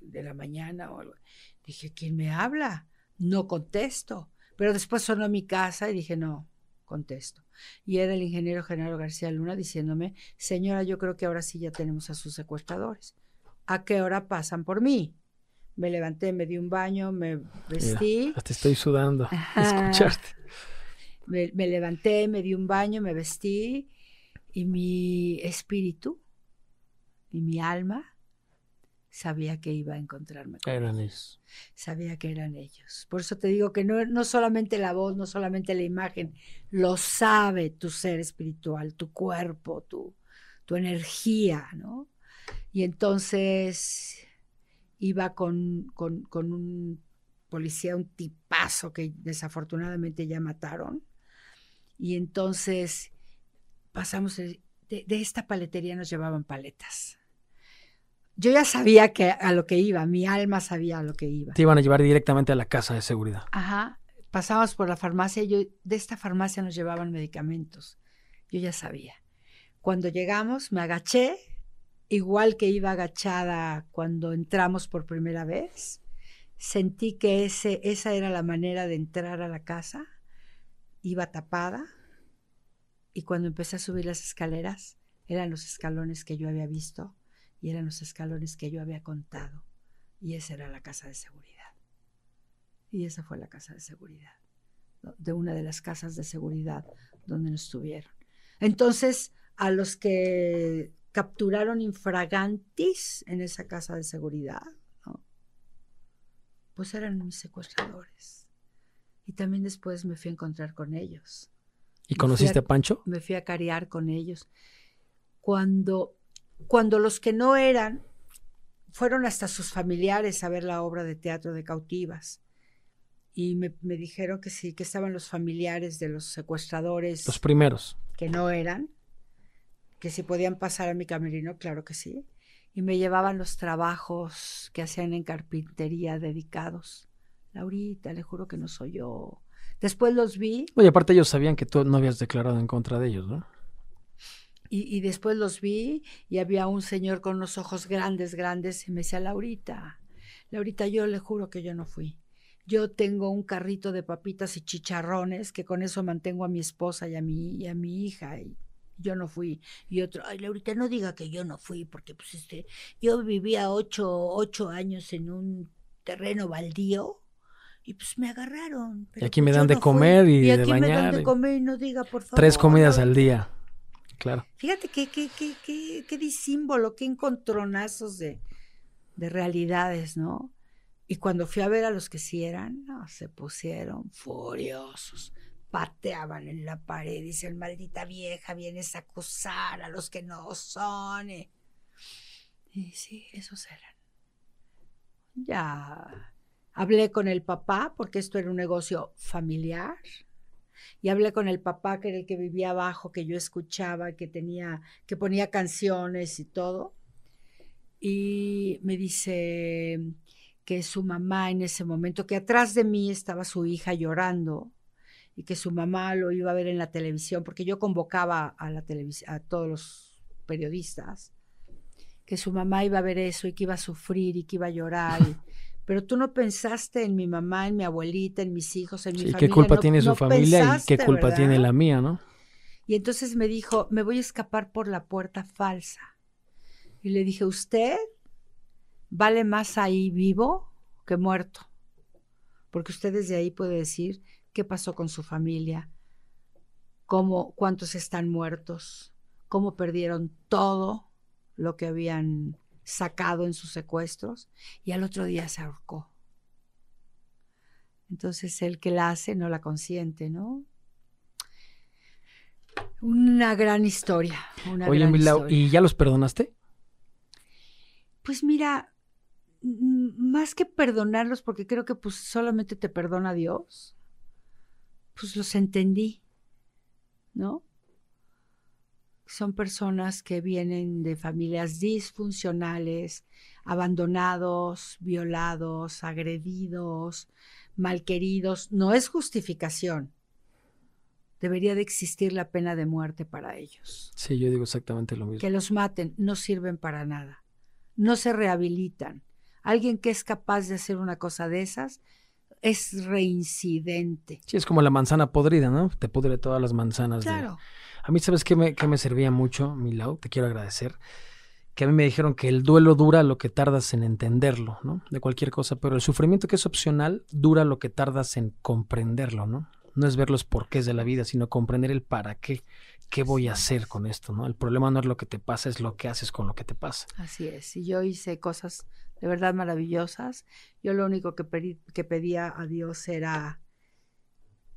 de la mañana o algo. Dije, ¿quién me habla? No contesto. Pero después sonó mi casa y dije, no, contesto. Y era el ingeniero Genaro García Luna diciéndome, señora, yo creo que ahora sí ya tenemos a sus secuestradores. ¿A qué hora pasan por mí? Me levanté, me di un baño, me vestí. Mira, hasta estoy sudando. Escucharte. Me, me levanté, me di un baño, me vestí y mi espíritu y mi alma sabía que iba a encontrarme con Eran ellos. Sabía que eran ellos. Por eso te digo que no, no solamente la voz, no solamente la imagen, lo sabe tu ser espiritual, tu cuerpo, tu, tu energía, ¿no? Y entonces iba con, con, con un policía, un tipazo que desafortunadamente ya mataron. Y entonces pasamos, de esta paletería nos llevaban paletas yo ya sabía que a lo que iba, mi alma sabía a lo que iba. Te iban a llevar directamente a la casa de seguridad. Ajá, pasamos por la farmacia y yo, de esta farmacia nos llevaban medicamentos. Yo ya sabía. Cuando llegamos, me agaché, igual que iba agachada cuando entramos por primera vez. Sentí que ese, esa era la manera de entrar a la casa. Iba tapada. Y cuando empecé a subir las escaleras, eran los escalones que yo había visto y eran los escalones que yo había contado. Y esa era la casa de seguridad. Y esa fue la casa de seguridad, de una de las casas de seguridad donde nos tuvieron. Entonces, a los que capturaron infragantis en esa casa de seguridad, ¿no? pues eran mis secuestradores. Y también después me fui a encontrar con ellos. ¿Y conociste a, a Pancho? Me fui a cariar con ellos. Cuando cuando los que no eran fueron hasta sus familiares a ver la obra de teatro de cautivas. Y me, me, dijeron que sí, que estaban los familiares de los secuestradores. Los primeros. Que no eran. Que si podían pasar a mi camerino, claro que sí. Y me llevaban los trabajos que hacían en carpintería dedicados. Laurita, le juro que no soy yo. Después los vi. Oye, aparte ellos sabían que tú no habías declarado en contra de ellos, ¿no? Y, y, después los vi y había un señor con unos ojos grandes, grandes, y me decía, Laurita, Laurita, yo le juro que yo no fui. Yo tengo un carrito de papitas y chicharrones que con eso mantengo a mi esposa y a mi, y a mi hija. Y yo no fui. Y otro, ay, Laurita, no diga que yo no fui, porque pues este, yo vivía ocho, ocho años en un terreno baldío y pues me agarraron. y aquí me dan de no comer y, y, de aquí bañar. me dan de comer y no diga, por favor. Tres comidas no. al día. Claro. Fíjate qué, qué, qué, qué, qué disímbolo, qué encontronazos de, de, realidades, ¿no? Y cuando fui a ver a los que sí eran, no, se pusieron furiosos, pateaban en la pared, dicen, maldita vieja, vienes a acusar a los que no son. Y, y sí, esos eran. Ya hablé con el papá, porque esto era un negocio familiar, y hablé con el papá que era el que vivía abajo, que yo escuchaba, que tenía, que ponía canciones y todo. Y me dice que su mamá en ese momento, que atrás de mí estaba su hija llorando y que su mamá lo iba a ver en la televisión, porque yo convocaba a la a todos los periodistas, que su mamá iba a ver eso y que iba a sufrir y que iba a llorar. pero tú no pensaste en mi mamá, en mi abuelita, en mis hijos, en mi sí, familia. ¿Qué culpa no, tiene su no familia pensaste, y qué culpa ¿verdad? tiene la mía, no? Y entonces me dijo, me voy a escapar por la puerta falsa. Y le dije, ¿usted vale más ahí vivo que muerto? Porque usted desde ahí puede decir qué pasó con su familia, cómo, cuántos están muertos, cómo perdieron todo lo que habían sacado en sus secuestros y al otro día se ahorcó. Entonces el que la hace no la consiente, ¿no? Una gran historia. Una Oye, gran Milau, historia. ¿y ya los perdonaste? Pues mira, más que perdonarlos, porque creo que pues solamente te perdona Dios, pues los entendí, ¿no? Son personas que vienen de familias disfuncionales, abandonados, violados, agredidos, malqueridos. No es justificación. Debería de existir la pena de muerte para ellos. Sí, yo digo exactamente lo mismo. Que los maten, no sirven para nada. No se rehabilitan. Alguien que es capaz de hacer una cosa de esas es reincidente. Sí, es como la manzana podrida, ¿no? Te pudre todas las manzanas. Claro. A mí, ¿sabes qué me, qué me servía mucho, Milau? Te quiero agradecer. Que a mí me dijeron que el duelo dura lo que tardas en entenderlo, ¿no? De cualquier cosa, pero el sufrimiento que es opcional dura lo que tardas en comprenderlo, ¿no? No es ver los porqués de la vida, sino comprender el para qué. ¿Qué voy a hacer con esto? ¿no? El problema no es lo que te pasa, es lo que haces con lo que te pasa. Así es. Y yo hice cosas de verdad maravillosas. Yo lo único que, pedía a Dios era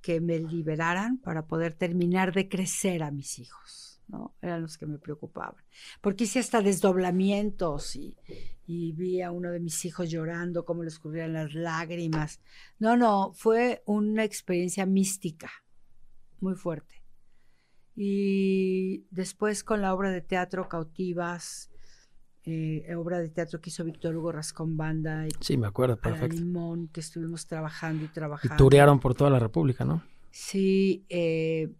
que me liberaran para poder terminar de crecer a mis hijos, ¿no? Eran los que me preocupaban. Porque hice hasta desdoblamientos y, y vi a uno de mis hijos llorando, cómo le escurrían las lágrimas. No, no, fue una experiencia mística, muy fuerte. Y después con la obra de teatro Cautivas, eh, obra de teatro que hizo Víctor Hugo Rascón Banda. Y sí, me acuerdo, perfecto. Limón, que estuvimos trabajando y trabajando. Y turearon por toda la República, ¿no? Sí, eh,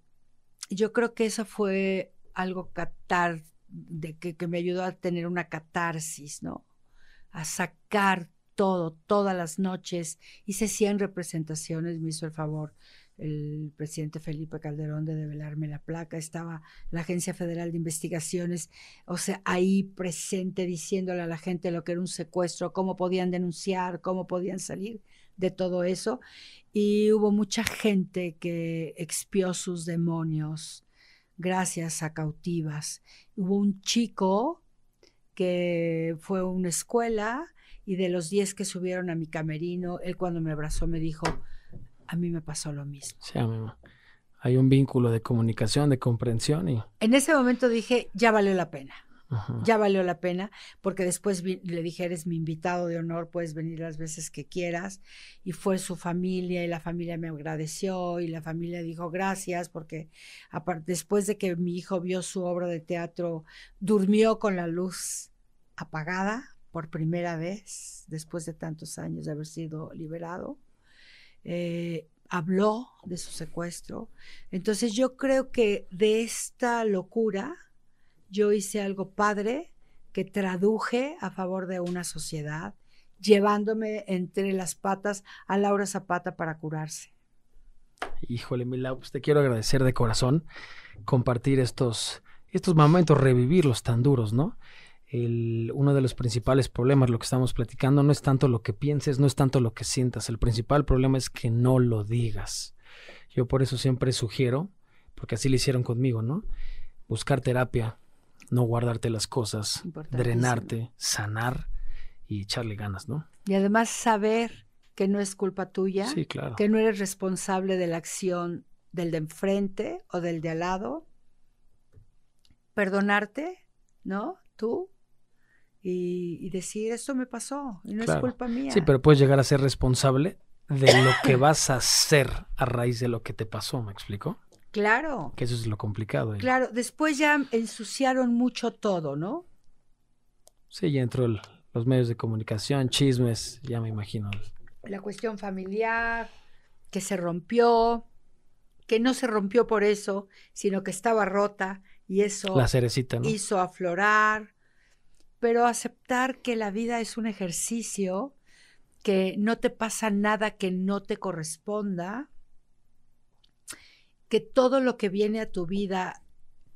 yo creo que eso fue algo catar, de que, que me ayudó a tener una catarsis, ¿no? A sacar todo, todas las noches. Hice 100 representaciones, me hizo el favor el presidente Felipe Calderón de develarme la placa, estaba la Agencia Federal de Investigaciones, o sea, ahí presente diciéndole a la gente lo que era un secuestro, cómo podían denunciar, cómo podían salir de todo eso. Y hubo mucha gente que expió sus demonios gracias a cautivas. Hubo un chico que fue a una escuela y de los 10 que subieron a mi camerino, él cuando me abrazó me dijo, a mí me pasó lo mismo. Sí, a mí hay un vínculo de comunicación, de comprensión y... En ese momento dije, ya valió la pena. Ya valió la pena, porque después le dije, eres mi invitado de honor, puedes venir las veces que quieras. Y fue su familia y la familia me agradeció y la familia dijo gracias, porque después de que mi hijo vio su obra de teatro, durmió con la luz apagada por primera vez, después de tantos años de haber sido liberado. Eh, habló de su secuestro. Entonces yo creo que de esta locura yo hice algo padre que traduje a favor de una sociedad, llevándome entre las patas a Laura Zapata para curarse. Híjole, Milau, pues te quiero agradecer de corazón compartir estos, estos momentos, revivirlos tan duros, ¿no? Uno de los principales problemas, lo que estamos platicando, no es tanto lo que pienses, no es tanto lo que sientas, el principal problema es que no lo digas. Yo por eso siempre sugiero, porque así lo hicieron conmigo, ¿no? Buscar terapia, no guardarte las cosas, drenarte, sanar y echarle ganas, ¿no? Y además saber que no es culpa tuya, sí, claro. que no eres responsable de la acción del de enfrente o del de al lado. Perdonarte, ¿no? Tú y, decir, esto me pasó y no es culpa mía. Sí, pero puedes llegar a ser responsable de lo que vas a hacer a raíz de lo que te pasó, ¿me explico? Claro. Que eso es lo complicado. Claro, después ya ensuciaron mucho todo, ¿no? Sí, ya entró los medios de comunicación, chismes, ya me imagino. La cuestión familiar, que se rompió, que no se rompió por eso, sino que estaba rota y eso La cerecita, ¿no? hizo aflorar pero aceptar que la vida es un ejercicio, que no te pasa nada que no te corresponda, que todo lo que viene a tu vida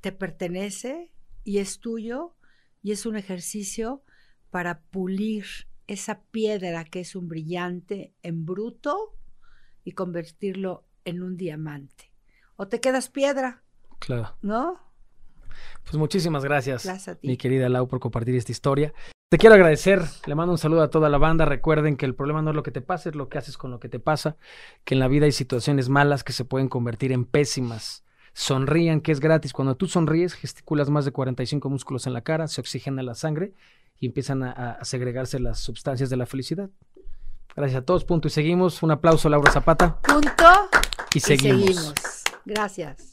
te pertenece y es tuyo y es un ejercicio para pulir esa piedra que es un brillante en bruto y convertirlo en un diamante. O te quedas piedra. Claro. ¿No? Pues muchísimas gracias, gracias mi querida Lau, por compartir esta historia. Te quiero agradecer, le mando un saludo a toda la banda. Recuerden que el problema no es lo que te pasa, es lo que haces con lo que te pasa. Que en la vida hay situaciones malas que se pueden convertir en pésimas. Sonrían, que es gratis. Cuando tú sonríes, gesticulas más de 45 músculos en la cara, se oxigena la sangre y empiezan a, segregarse las sustancias de la felicidad. Gracias a todos, punto y seguimos. Un aplauso, Laura Zapata. Punto Y seguimos. y seguimos. Gracias.